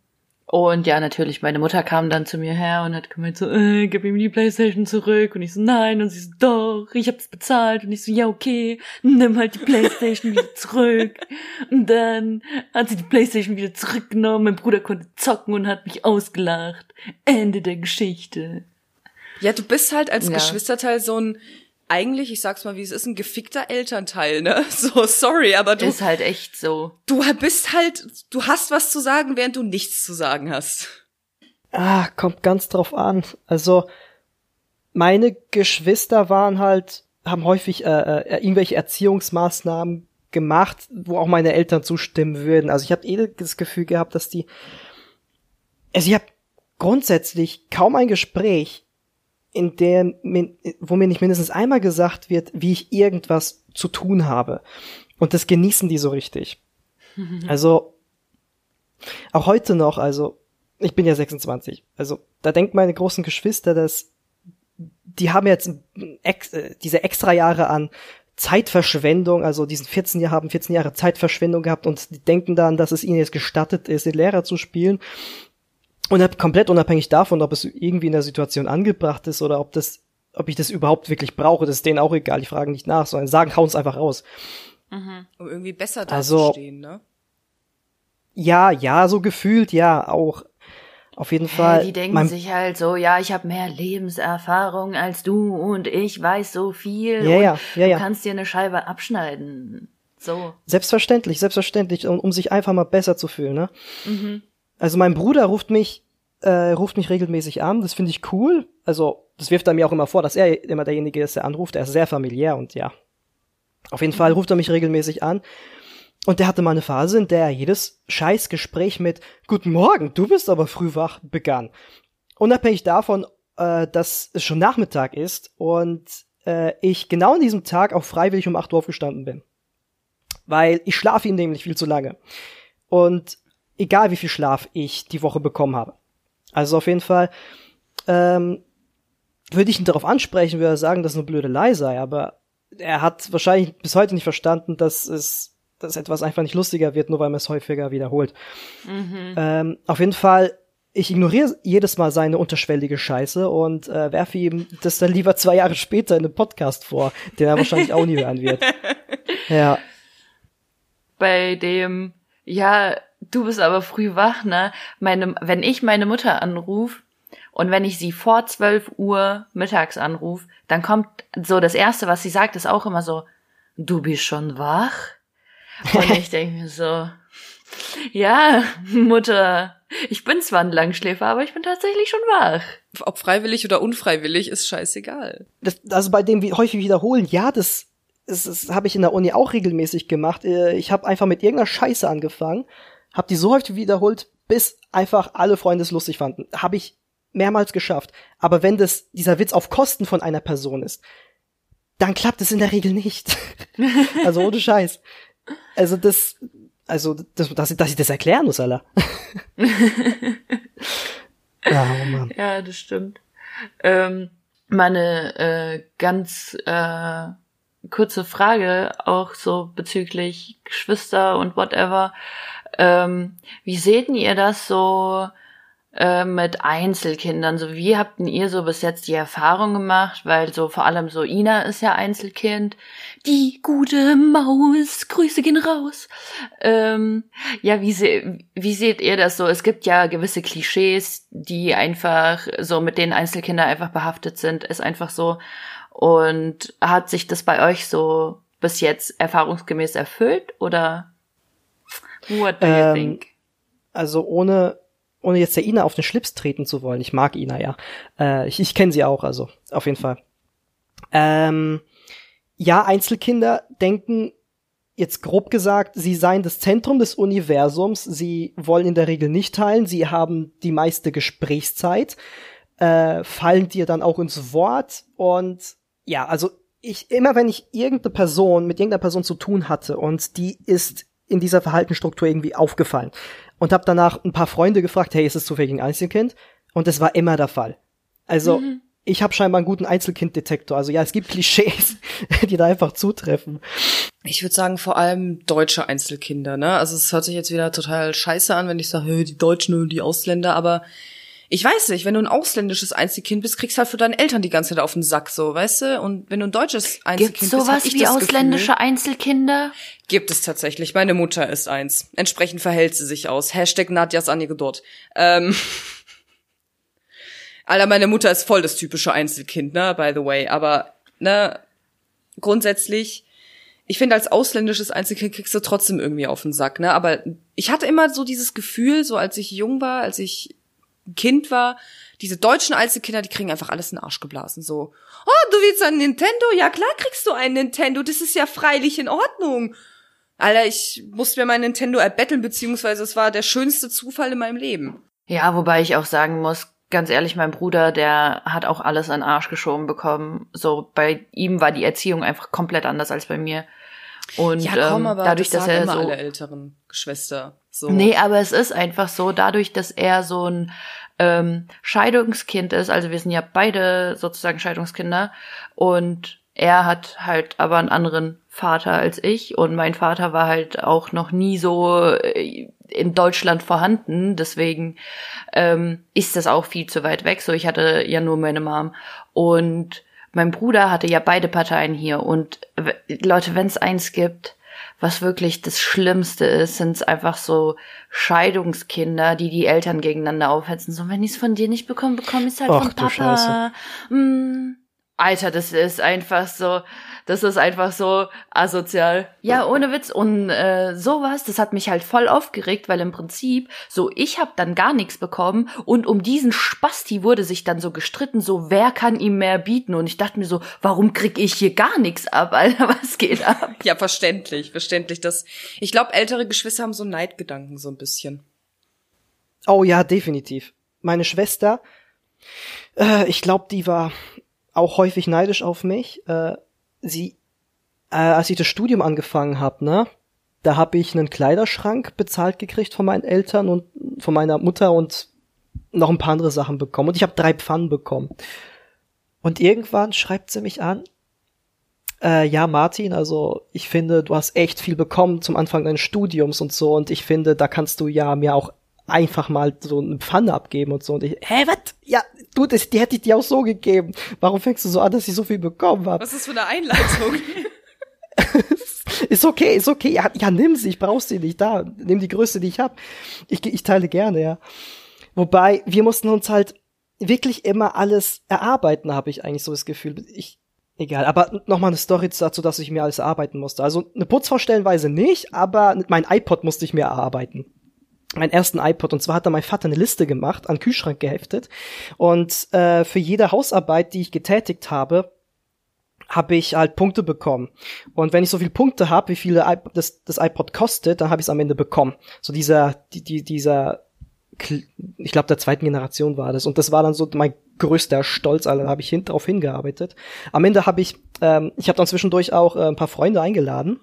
und ja, natürlich, meine Mutter kam dann zu mir her und hat gemeint so, äh, gib ihm die Playstation zurück. Und ich so, nein. Und sie so, doch, ich hab's bezahlt. Und ich so, ja, okay, nimm halt die Playstation wieder zurück. [LAUGHS] Und dann hat sie die Playstation wieder zurückgenommen. Mein Bruder konnte zocken und hat mich ausgelacht. Ende der Geschichte. Ja, du bist halt als Ja. Geschwisterteil so ein, eigentlich, ich sag's mal, wie es ist, ein gefickter Elternteil, ne? [LAUGHS] So, sorry, aber du, Ist halt echt so. du bist halt, du hast was zu sagen, während du nichts zu sagen hast. Ah, kommt ganz drauf an. Also, meine Geschwister waren halt, haben häufig äh, äh, irgendwelche Erziehungsmaßnahmen gemacht, wo auch meine Eltern zustimmen würden. Also ich habe eh das Gefühl gehabt, dass die. Also ich habe grundsätzlich kaum ein Gespräch, in dem, min- wo mir nicht mindestens einmal gesagt wird, wie ich irgendwas zu tun habe. Und das genießen die so richtig. [LAUGHS] Also auch heute noch, also ich bin ja 26, also da denkt meine großen Geschwister, dass die haben jetzt ex, äh, diese extra Jahre an Zeitverschwendung, also diesen 14 Jahre haben 14 Jahre Zeitverschwendung gehabt und die denken dann, dass es ihnen jetzt gestattet ist, den Lehrer zu spielen. Und hab komplett unabhängig davon, ob es irgendwie in der Situation angebracht ist oder ob das, ob ich das überhaupt wirklich brauche, das ist denen auch egal, die fragen nicht nach, sondern sagen, hauen es einfach raus. Um irgendwie besser Also- dazustehen, ne? Ja, ja, so gefühlt, ja, auch. Auf jeden Fall. Hey, die denken sich halt so, ja, ich habe mehr Lebenserfahrung als du und ich weiß so viel. Ja, und ja, ja, ja. Du kannst dir eine Scheibe abschneiden. So. Selbstverständlich, selbstverständlich, um, um sich einfach mal besser zu fühlen, ne? Mhm. Also mein Bruder ruft mich, äh, ruft mich regelmäßig an, das finde ich cool. Also, das wirft er mir auch immer vor, dass er immer derjenige ist, der anruft. Er ist sehr familiär und ja. Auf jeden Fall ruft er mich regelmäßig an. Und der hatte mal eine Phase, in der er jedes Scheißgespräch mit Guten Morgen, du bist aber früh wach begann. Unabhängig davon, äh, dass es schon Nachmittag ist und äh, ich genau an diesem Tag auch freiwillig um 8 Uhr aufgestanden bin. Weil ich schlafe ihn nämlich viel zu lange. Und egal wie viel Schlaf ich die Woche bekommen habe. Also auf jeden Fall ähm, würde ich ihn darauf ansprechen, würde er sagen, dass es eine blöde Lei sei, aber er hat wahrscheinlich bis heute nicht verstanden, dass es dass etwas einfach nicht lustiger wird, nur weil man es häufiger wiederholt. Ähm, auf jeden Fall, ich ignoriere jedes Mal seine unterschwellige Scheiße und äh, werfe ihm das dann lieber zwei Jahre später in einem Podcast vor, den er wahrscheinlich auch nie hören wird. [LAUGHS] Ja. bei dem, ja, du bist aber früh wach, ne? Meine, wenn ich meine Mutter anruf und wenn ich sie vor 12 Uhr mittags anruf, dann kommt so das erste, was sie sagt, ist auch immer so, du bist schon wach? Und ich [LAUGHS] denke mir so, ja, Mutter, ich bin zwar ein Langschläfer, aber ich bin tatsächlich schon wach. Ob freiwillig oder unfreiwillig, ist scheißegal. das, also bei dem wie häufig wiederholen, ja, das, das, das habe ich in der Uni auch regelmäßig gemacht. Äh, Ich habe einfach mit irgendeiner Scheiße angefangen, habe die so häufig wiederholt, bis einfach alle Freunde es lustig fanden. Habe ich mehrmals geschafft. Aber wenn das dieser Witz auf Kosten von einer Person ist, dann klappt es in der Regel nicht. [LAUGHS] also ohne Scheiß. Also das, also das, dass, ich- dass ich das erklären muss, Alter. [LAUGHS] ja, oh. Ja, das stimmt. Ähm, meine äh, ganz äh, kurze Frage auch so bezüglich Geschwister und whatever. Ähm, wie seht ihr das so äh, mit Einzelkindern? So wie habt denn ihr so bis jetzt die Erfahrung gemacht? Weil so vor allem so Ina ist ja Einzelkind. Die gute Maus, Grüße gehen raus. Ähm, ja, wie, se wie seht ihr das so? Es gibt ja gewisse Klischees, die einfach so mit denen Einzelkinder einfach behaftet sind, ist einfach so. Und hat sich das bei euch so bis jetzt erfahrungsgemäß erfüllt oder what do you Ähm, think? Also ohne, ohne jetzt der Ina auf den Schlips treten zu wollen. Ich mag Ina, ja. Äh, ich ich kenne sie auch, also auf jeden Fall. Ähm, ja, Einzelkinder denken, jetzt grob gesagt, sie seien das Zentrum des Universums. Sie wollen in der Regel nicht teilen. Sie haben die meiste Gesprächszeit, äh, fallen dir dann auch ins Wort. Und ja, also ich, immer wenn ich irgendeine Person mit irgendeiner Person zu tun hatte und die ist in dieser Verhaltensstruktur irgendwie aufgefallen und habe danach ein paar Freunde gefragt, hey, ist es zufällig ein Einzelkind? Und das war immer der Fall. Also ich habe scheinbar einen guten Einzelkinddetektor. Also ja, es gibt Klischees, [LAUGHS] die da einfach zutreffen. Ich würde sagen, vor allem deutsche Einzelkinder, ne? Also es hört sich jetzt wieder total scheiße an, wenn ich sage, die Deutschen und die Ausländer, aber ich weiß nicht, wenn du ein ausländisches Einzelkind bist, kriegst du halt für deine Eltern die ganze Zeit auf den Sack, so, weißt du? Und wenn du ein deutsches Einzelkind Gibt's bist, hab sowas ich wie das ausländische Gefühl, Einzelkinder? gibt es tatsächlich. Meine Mutter ist eins. Entsprechend verhält sie sich aus. Hashtag Nadjas Anekdot. Ähm, [LAUGHS] Alter, meine Mutter ist voll das typische Einzelkind, ne, by the way. Aber, ne, grundsätzlich, ich finde, als ausländisches Einzelkind kriegst du trotzdem irgendwie auf den Sack, ne? Aber ich hatte immer so dieses Gefühl, so als ich jung war, als ich ein Kind war, diese deutschen Einzelkinder, die kriegen einfach alles in den Arsch geblasen. So, oh, du willst ein Nintendo? Ja, klar kriegst du ein Nintendo. Das ist ja freilich in Ordnung. Alter, ich musste mir mein Nintendo erbetteln, beziehungsweise es war der schönste Zufall in meinem Leben. Ja, wobei ich auch sagen muss, ganz ehrlich, mein Bruder, der hat auch alles an Arsch geschoben bekommen. So, bei ihm war die Erziehung einfach komplett anders als bei mir. Und ähm, dadurch, das dass er immer so alle älteren Geschwister. So. Nee, aber es ist einfach so, dadurch, dass er so ein ähm, Scheidungskind ist, also wir sind ja beide sozusagen Scheidungskinder und er hat halt aber einen anderen Vater als ich und mein Vater war halt auch noch nie so äh, in Deutschland vorhanden, deswegen ähm, ist das auch viel zu weit weg. So, ich hatte ja nur meine Mom und mein Bruder hatte ja beide Parteien hier und Leute, wenn es eins gibt, was wirklich das Schlimmste ist, sind es einfach so Scheidungskinder, die die Eltern gegeneinander aufhetzen. So, wenn ich es von dir nicht bekomme, bekomme ich es halt Ach, von du Papa. Scheiße. Mm. Alter, das ist einfach so, das ist einfach so asozial. Ja, ohne Witz. Und äh, sowas, das hat mich halt voll aufgeregt, weil im Prinzip so, ich habe dann gar nichts bekommen und um diesen Spasti wurde sich dann so gestritten, so, wer kann ihm mehr bieten? Und ich dachte mir so, warum krieg ich hier gar nichts ab, [LAUGHS] Alter, was geht ab? Ja, verständlich, verständlich. Das, ich glaube, ältere Geschwister haben so Neidgedanken so ein bisschen. Oh ja, definitiv. Meine Schwester, äh, ich glaube, die war auch häufig neidisch auf mich. Äh, sie, äh, als ich das Studium angefangen habe, ne, da habe ich einen Kleiderschrank bezahlt gekriegt von meinen Eltern und von meiner Mutter und noch ein paar andere Sachen bekommen. Und ich habe drei Pfannen bekommen. Und irgendwann schreibt sie mich an. Äh, ja, Martin, also ich finde, du hast echt viel bekommen zum Anfang deines Studiums und so. Und ich finde, da kannst du ja mir auch einfach mal so eine Pfanne abgeben und so. Und ich, hä, was? Ja, du, das, die hätte ich dir auch so gegeben. Warum fängst du so an, dass ich so viel bekommen habe? Was ist für eine Einleitung? [LAUGHS] Ist okay, ist okay. Ja, ja, nimm sie, ich brauch sie nicht. Da, nimm die Größe, die ich hab. Ich, ich teile gerne, ja. Wobei, wir mussten uns halt wirklich immer alles erarbeiten, habe ich eigentlich so das Gefühl. Ich, egal. Aber nochmal eine Story dazu, dass ich mir alles erarbeiten musste. Also eine Putzfrau stellenweise nicht, aber mein iPod musste ich mir erarbeiten. Meinen ersten iPod. Und zwar hat da mein Vater eine Liste gemacht, an den Kühlschrank geheftet. Und äh, für jede Hausarbeit, die ich getätigt habe, habe ich halt Punkte bekommen. Und wenn ich so viele Punkte habe, wie viele das, das iPod kostet, dann habe ich es am Ende bekommen. So dieser, die, die, dieser, ich glaube der zweiten Generation war das. Und das war dann so mein größter Stolz, Alter, da habe ich hin, drauf hingearbeitet. Am Ende habe ich, ähm, ich habe dann zwischendurch auch äh, ein paar Freunde eingeladen.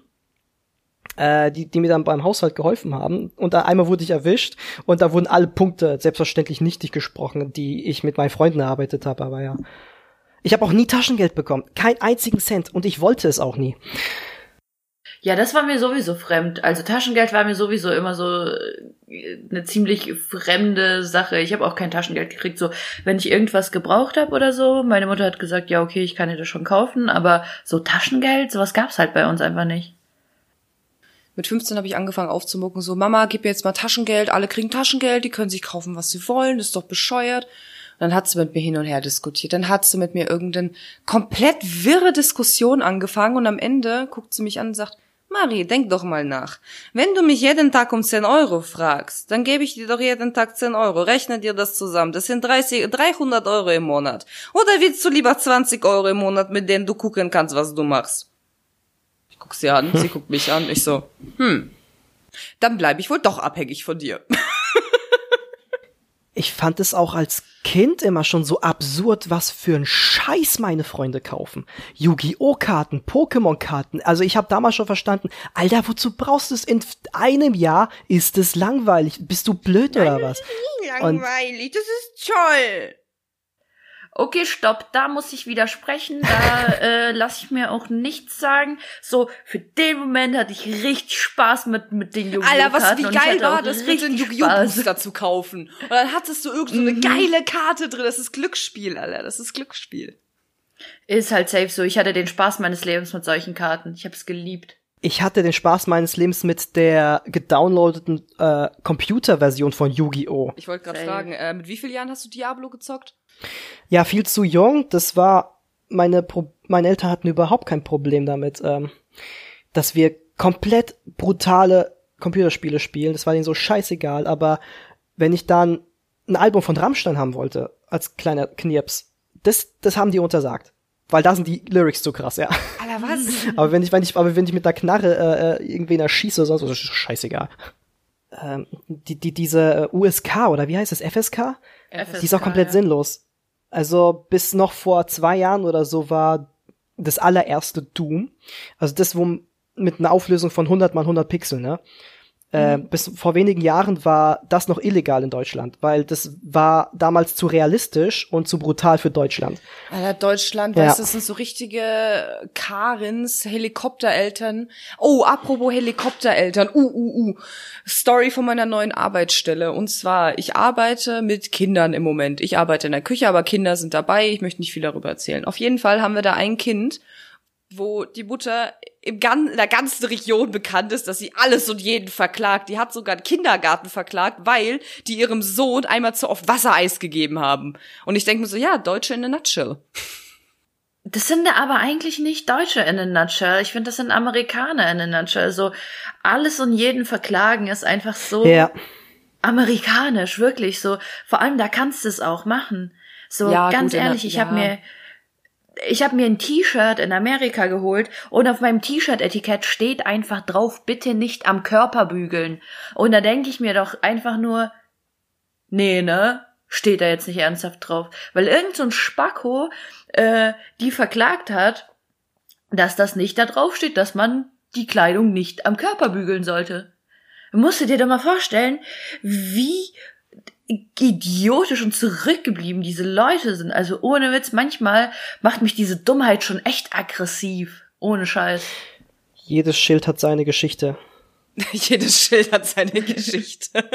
Äh, die, die mir dann beim Haushalt geholfen haben. Und da einmal wurde ich erwischt und da wurden alle Punkte selbstverständlich nichtig gesprochen, die ich mit meinen Freunden erarbeitet habe, aber ja. Ich habe auch nie Taschengeld bekommen. Keinen einzigen Cent. Und ich wollte es auch nie. Ja, das war mir sowieso fremd. Also Taschengeld war mir sowieso immer so äh, eine ziemlich fremde Sache. Ich habe auch kein Taschengeld gekriegt. So, wenn ich irgendwas gebraucht habe oder so, meine Mutter hat gesagt, ja, okay, ich kann dir das schon kaufen, aber so Taschengeld, sowas gab's halt bei uns einfach nicht. Mit 15 habe ich angefangen aufzumucken, so, Mama, gib mir jetzt mal Taschengeld, alle kriegen Taschengeld, die können sich kaufen, was sie wollen, ist doch bescheuert. dann hat sie mit mir hin und her diskutiert. Dann hat sie mit mir irgendeine komplett wirre Diskussion angefangen und am Ende guckt sie mich an und sagt, Marie, denk doch mal nach. Wenn du mich jeden Tag um 10 Euro fragst, dann gebe ich dir doch jeden Tag 10 Euro. Rechne dir das zusammen. Das sind 30, 300 Euro im Monat. Oder willst du lieber 20 Euro im Monat, mit denen du gucken kannst, was du machst? Ich guck sie an, sie guckt mich an. Ich so, hm, dann bleibe ich wohl doch abhängig von dir. [LAUGHS] Ich fand es auch als Kind immer schon so absurd, was für ein Scheiß meine Freunde kaufen. Yu-Gi-Oh! Karten, Pokémon-Karten. Also ich habe damals schon verstanden, Alter, wozu brauchst du es? In einem Jahr ist es langweilig. Bist du blöd oder was? Langweilig, das ist toll. Okay, stopp, da muss ich widersprechen, da [LAUGHS] äh, lasse ich mir auch nichts sagen. So, für den Moment hatte ich richtig Spaß mit, mit den Yu-Gi-Oh! Alter, was wie geil war das, einen richtig Yu-Gi-Oh! Zu kaufen. Und dann hattest du irgend so eine Mhm. geile Karte drin. Das ist Glücksspiel, Alter. Das ist Glücksspiel. Ist halt safe so. Ich hatte den Spaß meines Lebens mit solchen Karten. Ich habe es geliebt. Ich hatte den Spaß meines Lebens mit der gedownloadeten äh, Computerversion von Yu-Gi-Oh! Ich wollte gerade fragen, äh, mit wie vielen Jahren hast du Diablo gezockt? Ja, viel zu jung. Das war meine Pro meine Eltern hatten überhaupt kein Problem damit, ähm, dass wir komplett brutale Computerspiele spielen. Das war denen so scheißegal. Aber wenn ich dann ein Album von Rammstein haben wollte als kleiner Knirps, das das haben die untersagt, weil da sind die Lyrics zu krass, ja. Alter, was? [LAUGHS] Aber wenn ich, wenn ich, aber wenn ich mit der Knarre äh, äh, irgendwen erschieße oder sonst was, ist scheißegal. Ähm, die, die, diese äh, USK oder wie heißt es, FSK? Die ist auch komplett ja. sinnlos. Also bis noch vor zwei Jahren oder so war das allererste Doom, also das, wo mit einer Auflösung von 100 mal 100 Pixel, ne? Äh, bis vor wenigen Jahren war das noch illegal in Deutschland, weil das war damals zu realistisch und zu brutal für Deutschland. Alter, Deutschland, Ja. weißt das sind so richtige Karins, Helikoptereltern. Oh, apropos Helikoptereltern. Uh, uh, uh. Story von meiner neuen Arbeitsstelle. Und zwar, ich arbeite mit Kindern im Moment. Ich arbeite in der Küche, aber Kinder sind dabei. Ich möchte nicht viel darüber erzählen. Auf jeden Fall haben wir da ein Kind, wo die Mutter im gan in der ganzen Region bekannt ist, dass sie alles und jeden verklagt. Die hat sogar einen Kindergarten verklagt, weil die ihrem Sohn einmal zu oft Wassereis gegeben haben. Und ich denke mir so, ja, Deutsche in a nutshell. Das sind aber eigentlich nicht Deutsche in a nutshell. Ich finde, das sind Amerikaner in a nutshell. So alles und jeden verklagen ist einfach so Ja. amerikanisch, wirklich so. Vor allem, da kannst du es auch machen. So Ja, ganz gut, ehrlich, ich habe ja. mir ich habe mir ein T-Shirt in Amerika geholt und auf meinem T-Shirt-Etikett steht einfach drauf, bitte nicht am Körper bügeln. Und da denke ich mir doch einfach nur, nee, ne? Steht da jetzt nicht ernsthaft drauf. Weil irgend so ein Spacko äh, die verklagt hat, dass das nicht da drauf steht, dass man die Kleidung nicht am Körper bügeln sollte. Musst du dir doch mal vorstellen, wie idiotisch und zurückgeblieben diese Leute sind. Also ohne Witz, manchmal macht mich diese Dummheit schon echt aggressiv. Ohne Scheiß. Jedes Schild hat seine Geschichte. [LAUGHS] Jedes Schild hat seine Geschichte.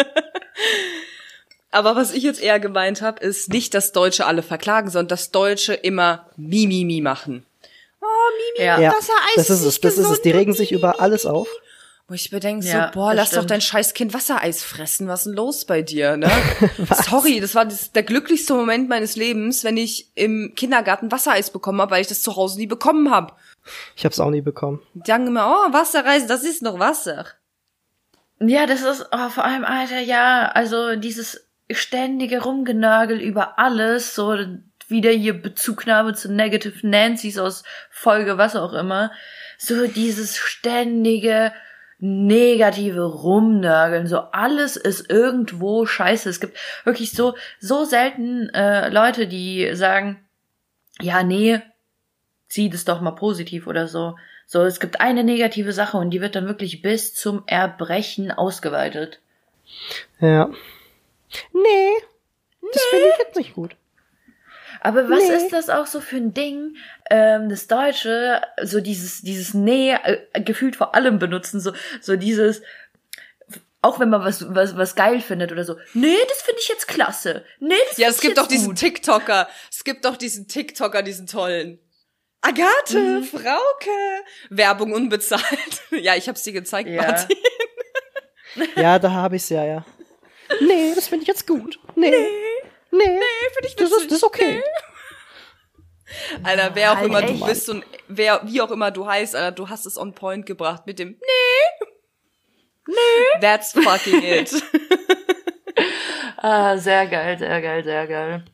Aber was ich jetzt eher gemeint habe, ist nicht, dass Deutsche alle verklagen, sondern dass Deutsche immer Mimimi machen. Oh, Mimi, Ja. Ja, Wassereis das ist es, das ist es. Die regen sich über alles auf. Wo ich mir denke, so, Ja, boah, lass doch stimmt. dein scheiß Kind Wassereis fressen. Was ist denn los bei dir, ne? [LAUGHS] Sorry, das war das, der glücklichste Moment meines Lebens, wenn ich im Kindergarten Wassereis bekommen habe, weil ich das zu Hause nie bekommen habe. Ich hab's auch nie bekommen. Die sagen immer, oh, Wassereis, das ist noch Wasser. Ja, das ist oh, vor allem, Alter, ja, also dieses ständige Rumgenörgel über alles, so wieder hier Bezugnahme zu Negative Nancy's aus Folge was auch immer. So dieses ständige negative Rumnörgeln, so alles ist irgendwo scheiße. Es gibt wirklich so, so selten äh, Leute, die sagen, ja, nee, zieh das doch mal positiv oder so. So, es gibt eine negative Sache und die wird dann wirklich bis zum Erbrechen ausgeweitet. Ja. Nee. Das finde ich jetzt nicht gut. Aber was Nee. ist das auch so für ein Ding, ähm, das Deutsche, so dieses, dieses Nee äh, gefühlt vor allem benutzen, so, so dieses, auch wenn man was, was, was geil findet oder so, nee, das finde ich jetzt klasse. Nee, das Ja, find es ich gibt doch diesen gut. TikToker. Es gibt doch diesen TikToker, diesen tollen. Agathe, Mhm. Frauke. Werbung unbezahlt. [LAUGHS] ja, ich hab's dir gezeigt, Ja. Martin. Ja, da habe ich's ja, ja. Nee, das finde ich jetzt gut. Nee. Nee, Finde ich das witzig. ist, das ist okay. [LAUGHS] Alter, wer auch Halt immer echt. du bist und wer, wie auch immer du heißt, Alter, du hast es on point gebracht mit dem Nee. Nee. That's fucking [LAUGHS] it. Ah, sehr geil, sehr geil, sehr geil.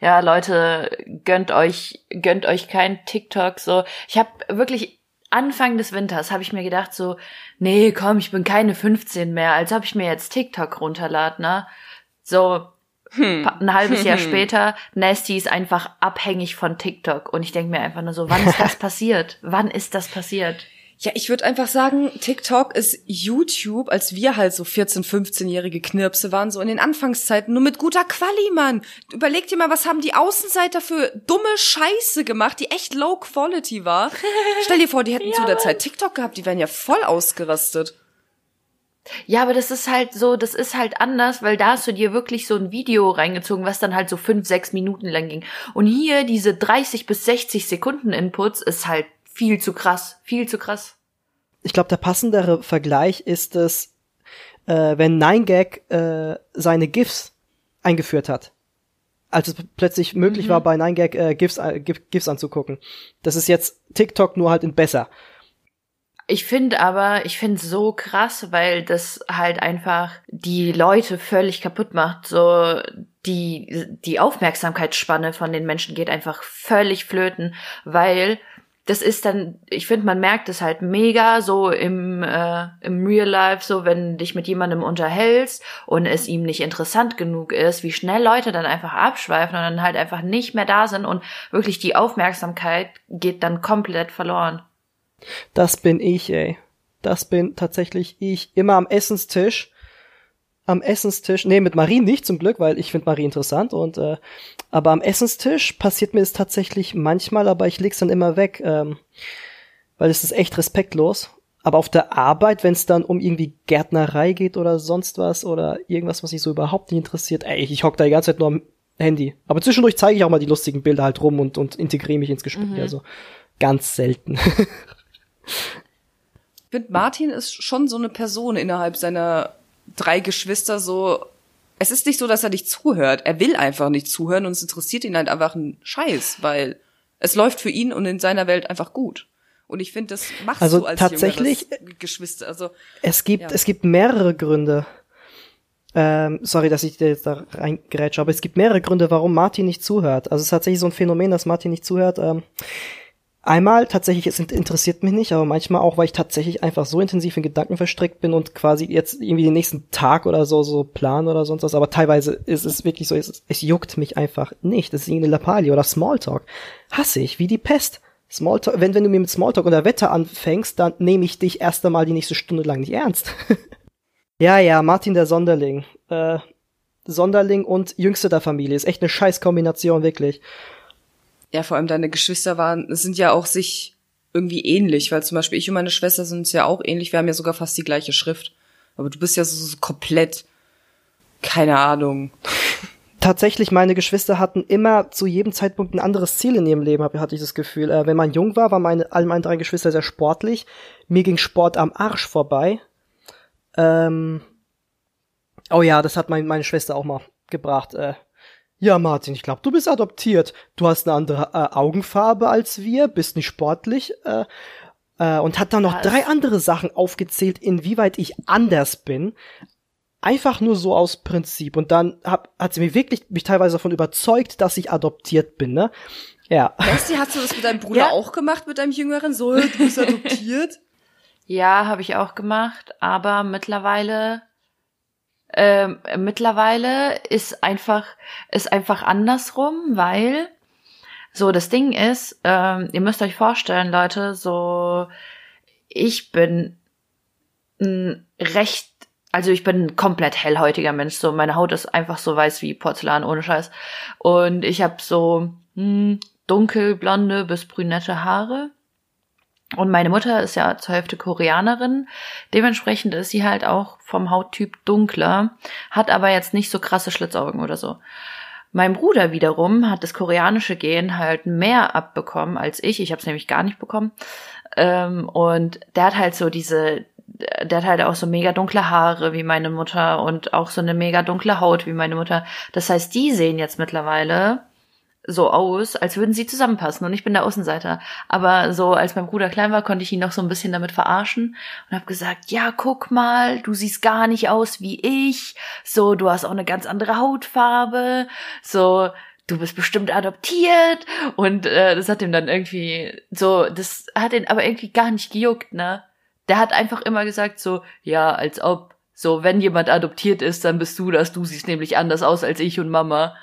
Ja, Leute, gönnt euch, gönnt euch kein TikTok. So, ich habe wirklich Anfang des Winters habe ich mir gedacht so, nee, komm, ich bin keine 15 mehr, als ob ich mir jetzt TikTok runterlad, ne? So pa- ein halbes Jahr [LAUGHS] später, Nasty ist einfach abhängig von TikTok und ich denke mir einfach nur so, wann ist das [LAUGHS] passiert? Wann ist das passiert? Ja, ich würde einfach sagen, TikTok ist YouTube, als wir halt so 14-, 15-jährige Knirpse waren, so in den Anfangszeiten, nur mit guter Quali, Mann. Überleg dir mal, was haben die Außenseiter für dumme Scheiße gemacht, die echt low quality war. [LAUGHS] Stell dir vor, die hätten zu der Zeit TikTok gehabt, die wären ja voll ausgerastet. Ja, aber das ist halt so, das ist halt anders, weil da hast du dir wirklich so ein Video reingezogen, was dann halt so fünf, sechs Minuten lang ging. Und hier diese 30 bis 60 Sekunden Inputs ist halt viel zu krass, viel zu krass. Ich glaube, der passendere Vergleich ist es, äh, wenn 9gag äh, seine GIFs eingeführt hat. Als es plötzlich möglich war, bei 9gag äh, GIFs, äh, GIF- GIFs anzugucken. Das ist jetzt TikTok nur halt in besser. Ich finde aber, ich finde so krass, weil das halt einfach die Leute völlig kaputt macht. So die die Aufmerksamkeitsspanne von den Menschen geht einfach völlig flöten, weil das ist dann, ich finde, man merkt es halt mega so im, äh, im Real Life, so wenn dich mit jemandem unterhältst und es ihm nicht interessant genug ist, wie schnell Leute dann einfach abschweifen und dann halt einfach nicht mehr da sind und wirklich die Aufmerksamkeit geht dann komplett verloren. Das bin ich, ey. Das bin tatsächlich ich. Immer am Essenstisch. Am Essenstisch. Nee, mit Marie nicht zum Glück, weil ich finde Marie interessant. Und äh, aber am Essenstisch passiert mir es tatsächlich manchmal, aber ich leg's dann immer weg, ähm, weil es ist echt respektlos. Aber auf der Arbeit, wenn es dann um irgendwie Gärtnerei geht oder sonst was oder irgendwas, was mich so überhaupt nicht interessiert, ey, ich hock da die ganze Zeit nur am Handy. Aber zwischendurch zeige ich auch mal die lustigen Bilder halt rum und, und integriere mich ins Gespräch. Also ganz selten. [LAUGHS] Ich finde, Martin ist schon so eine Person innerhalb seiner drei Geschwister so. Es ist nicht so, dass er nicht zuhört. Er will einfach nicht zuhören und es interessiert ihn halt einfach ein Scheiß, weil es läuft für ihn und in seiner Welt einfach gut. Und ich finde, das machst Also du als tatsächlich- Geschwister. Also Es gibt, Ja. es gibt mehrere Gründe. Ähm, sorry, dass ich dir jetzt da reingrätsche, aber es gibt mehrere Gründe, warum Martin nicht zuhört. Also es ist tatsächlich so ein Phänomen, dass Martin nicht zuhört. Ähm, einmal tatsächlich, es interessiert mich nicht, aber manchmal auch, weil ich tatsächlich einfach so intensiv in Gedanken verstrickt bin und quasi jetzt irgendwie den nächsten Tag oder so, so plan oder sonst was. Aber teilweise ist es wirklich so, es, es juckt mich einfach nicht. Das ist irgendeine Lappalie oder Smalltalk. Hasse ich, wie die Pest. Smalltalk, wenn, wenn du mir mit Smalltalk oder Wetter anfängst, dann nehme ich dich erst einmal die nächste Stunde lang nicht ernst. [LAUGHS] ja, ja, Martin der Sonderling. Äh, Sonderling und Jüngste der Familie. Ist echt eine scheiß Kombination, wirklich. Ja, vor allem deine Geschwister waren, sind ja auch sich irgendwie ähnlich, weil zum Beispiel ich und meine Schwester sind uns ja auch ähnlich. Wir haben ja sogar fast die gleiche Schrift. Aber du bist ja so, so komplett, keine Ahnung. [LAUGHS] Tatsächlich, meine Geschwister hatten immer zu jedem Zeitpunkt ein anderes Ziel in ihrem Leben, hatte ich das Gefühl. Äh, wenn man jung war, waren meine, alle meine drei Geschwister sehr sportlich. Mir ging Sport am Arsch vorbei. Ähm, oh ja, das hat mein, meine Schwester auch mal gebracht. Äh, ja, Martin, ich glaube, du bist adoptiert. Du hast eine andere äh, Augenfarbe als wir, bist nicht sportlich. Äh, äh, und hat dann noch Was? drei andere Sachen aufgezählt, inwieweit ich anders bin. Einfach nur so aus Prinzip. Und dann hab, hat sie mich wirklich mich teilweise davon überzeugt, dass ich adoptiert bin, ne? Ja. Basti, hast du das mit deinem Bruder Ja. auch gemacht, mit deinem Jüngeren? So, du bist [LAUGHS] adoptiert? Ja, habe ich auch gemacht, aber mittlerweile ähm, mittlerweile ist einfach ist einfach andersrum, weil so das Ding ist, ähm, ihr müsst euch vorstellen, Leute, so ich bin recht also ich bin ein komplett hellhäutiger Mensch, so meine Haut ist einfach so weiß wie Porzellan ohne Scheiß. Und ich habe so hm, dunkelblonde bis brünette Haare und meine Mutter ist ja zur Hälfte Koreanerin. Dementsprechend ist sie halt auch vom Hauttyp dunkler, hat aber jetzt nicht so krasse Schlitzaugen oder so. Mein Bruder wiederum hat das koreanische Gen halt mehr abbekommen als ich. Ich habe es nämlich gar nicht bekommen. Ähm, und der hat halt so diese der hat halt auch so mega dunkle Haare wie meine Mutter und auch so eine mega dunkle Haut wie meine Mutter. Das heißt, die sehen jetzt mittlerweile so aus, als würden sie zusammenpassen und ich bin der Außenseiter. Aber so als mein Bruder klein war, konnte ich ihn noch so ein bisschen damit verarschen und habe gesagt, ja, guck mal, du siehst gar nicht aus wie ich. So, du hast auch eine ganz andere Hautfarbe. So, du bist bestimmt adoptiert und äh, das hat ihm dann irgendwie so, das hat ihn aber irgendwie gar nicht gejuckt, ne? Der hat einfach immer gesagt so, ja, als ob so, wenn jemand adoptiert ist, dann bist du das, du siehst nämlich anders aus als ich und Mama.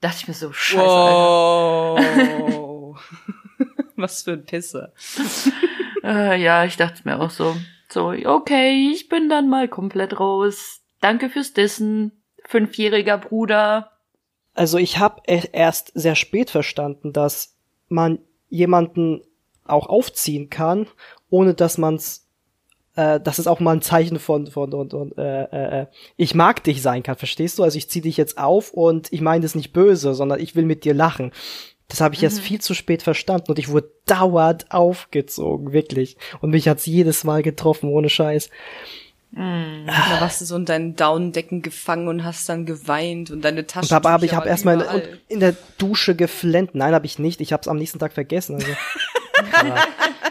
Dachte ich mir so, scheiße, Wow. [LAUGHS] Was für ein Pisser. [LAUGHS] Äh, ja, ich dachte mir auch so, so, okay, ich bin dann mal komplett raus. Danke fürs Dissen, fünfjähriger Bruder. Also ich habe erst sehr spät verstanden, dass man jemanden auch aufziehen kann, ohne dass man's äh, dass es auch mal ein Zeichen von von und, und äh, äh, ich mag dich sein kann, verstehst du? Also ich zieh dich jetzt auf und ich meine das nicht böse, sondern ich will mit dir lachen. Das habe ich erst viel zu spät verstanden und ich wurde dauernd aufgezogen, wirklich. Und mich hat's jedes Mal getroffen, ohne Scheiß. Da warst du so in deinen Daunendecken gefangen und hast dann geweint und deine Taschen. Und dabei habe ich hab erstmal in, in der Dusche geflennt. Nein, habe ich nicht. Ich habe es am nächsten Tag vergessen. Also. [LAUGHS]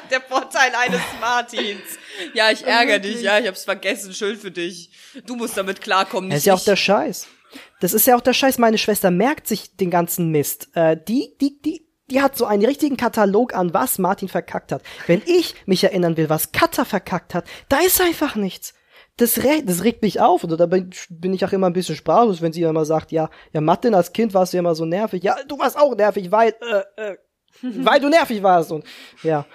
[LAUGHS] Der Vorteil eines Martins. Ja, ich ärgere dich, ja, ich hab's vergessen, schuld für dich. Du musst damit klarkommen, Das ist ja auch der Scheiß. Das ist ja auch der Scheiß. Meine Schwester merkt sich den ganzen Mist. Äh, die, die, die, die hat so einen richtigen Katalog an, was Martin verkackt hat. Wenn ich mich erinnern will, was Katha verkackt hat, da ist einfach nichts. Das, re das regt mich auf. Und da bin, bin ich auch immer ein bisschen sprachlos, wenn sie immer sagt, ja, ja, Martin, als Kind warst du ja immer so nervig. Ja, du warst auch nervig, weil, äh, äh, [LAUGHS] weil du nervig warst. Und ja,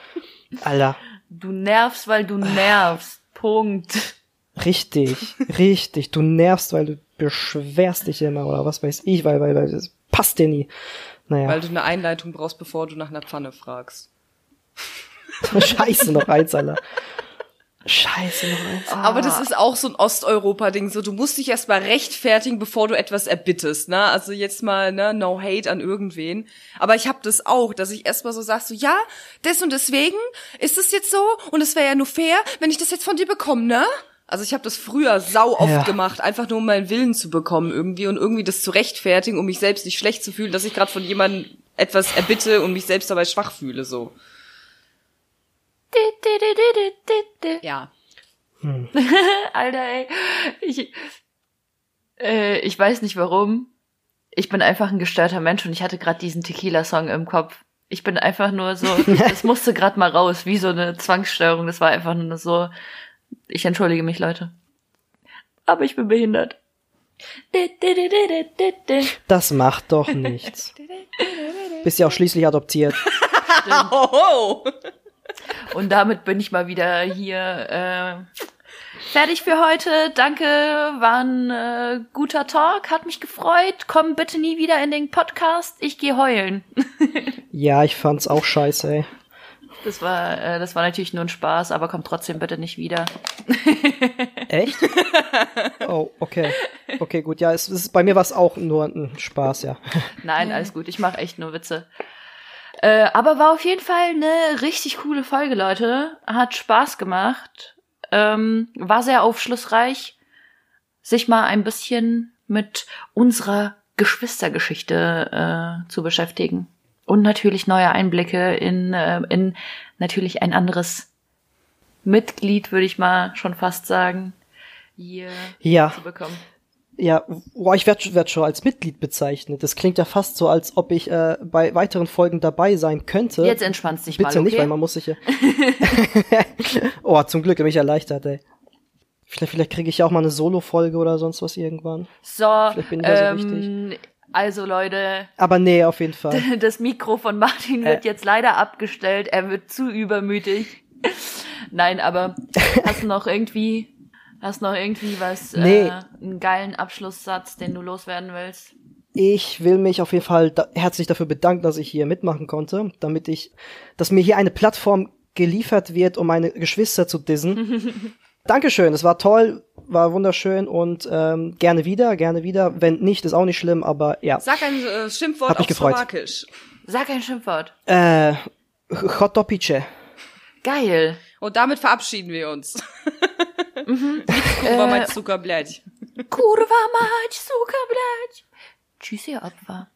Alter. Du nervst, weil du nervst. Punkt. Richtig, richtig. Du nervst, weil du beschwerst dich immer oder was weiß ich, weil, weil, weil das passt dir nie. Naja, Weil du eine Einleitung brauchst, bevor du nach einer Pfanne fragst. [LAUGHS] scheiße noch eins, Alter. Scheiße noch eins. Aber das ist auch so ein Osteuropa-Ding. So, du musst dich erst mal rechtfertigen, bevor du etwas erbittest. Ne? Also jetzt mal, ne, no hate an irgendwen. Aber ich habe das auch, dass ich erst mal so sag, so, ja, des und deswegen ist es jetzt so und es wäre ja nur fair, wenn ich das jetzt von dir bekomme, ne? Also ich habe das früher sau oft Ja. gemacht, einfach nur um meinen Willen zu bekommen irgendwie und irgendwie das zu rechtfertigen, um mich selbst nicht schlecht zu fühlen, dass ich gerade von jemandem etwas erbitte und mich selbst dabei schwach fühle, so. Ja. Alter, ey. Ich, äh, ich weiß nicht warum. Ich bin einfach ein gestörter Mensch und ich hatte gerade diesen Tequila-Song im Kopf. Ich bin einfach nur so, das musste gerade mal raus, wie so eine Zwangsstörung. Das war einfach nur so. Ich entschuldige mich, Leute. Aber ich bin behindert. Das macht doch nichts. [LAUGHS] Bist ja auch schließlich adoptiert. [LAUGHS] Oh, Und damit bin ich mal wieder hier äh, fertig für heute. Danke, war ein äh, guter Talk, hat mich gefreut. Komm bitte nie wieder in den Podcast. Ich gehe heulen. [LAUGHS] Ja, ich fand's auch scheiße, ey. Das war, äh, das war natürlich nur ein Spaß, aber komm trotzdem bitte nicht wieder. [LAUGHS] Echt? Oh, okay. Okay, gut. Ja, es, es bei mir war es auch nur ein Spaß, ja. Nein, alles gut. Ich mache echt nur Witze. Äh, aber war auf jeden Fall eine richtig coole Folge, Leute. Hat Spaß gemacht. Ähm, war sehr aufschlussreich, sich mal ein bisschen mit unserer Geschwistergeschichte äh, zu beschäftigen. Und natürlich neue Einblicke in, äh, in natürlich ein anderes Mitglied, würde ich mal schon fast sagen, hier Ja, zu bekommen. Ja. Boah, ich werde werd schon als Mitglied bezeichnet. Das klingt ja fast so, als ob ich äh, bei weiteren Folgen dabei sein könnte. Jetzt entspannst dich Bitte mal, okay? nicht, weil man muss sich ja. [LAUGHS] oh, zum Glück, bin ich erleichtert, ey. Vielleicht, vielleicht kriege ich ja auch mal eine Solo-Folge oder sonst was irgendwann. So, Vielleicht bin ich ja so ähm, also Leute, Aber nee, auf jeden Fall. [LAUGHS] das Mikro von Martin wird Äh. jetzt leider abgestellt. Er wird zu übermütig. Nein, aber hast du noch irgendwie, hast noch irgendwie was, Nee. äh, einen geilen Abschlusssatz, den du loswerden willst? Ich will mich auf jeden Fall da herzlich dafür bedanken, dass ich hier mitmachen konnte, damit ich, dass mir hier eine Plattform geliefert wird, um meine Geschwister zu dissen. [LAUGHS] Dankeschön, es war toll, war wunderschön und ähm, gerne wieder, gerne wieder. Wenn nicht, ist auch nicht schlimm, aber ja. Sag ein äh, Schimpfwort Hat mich auf gefreut. Slowakisch. Sag ein Schimpfwort. Äh, Chotopice. Geil. Und damit verabschieden wir uns. [LAUGHS] Mhm. Kurwa, Äh, mein Zucker, blядь. Kurwa mać, suka, blядь. Tschüss, ihr Opfer.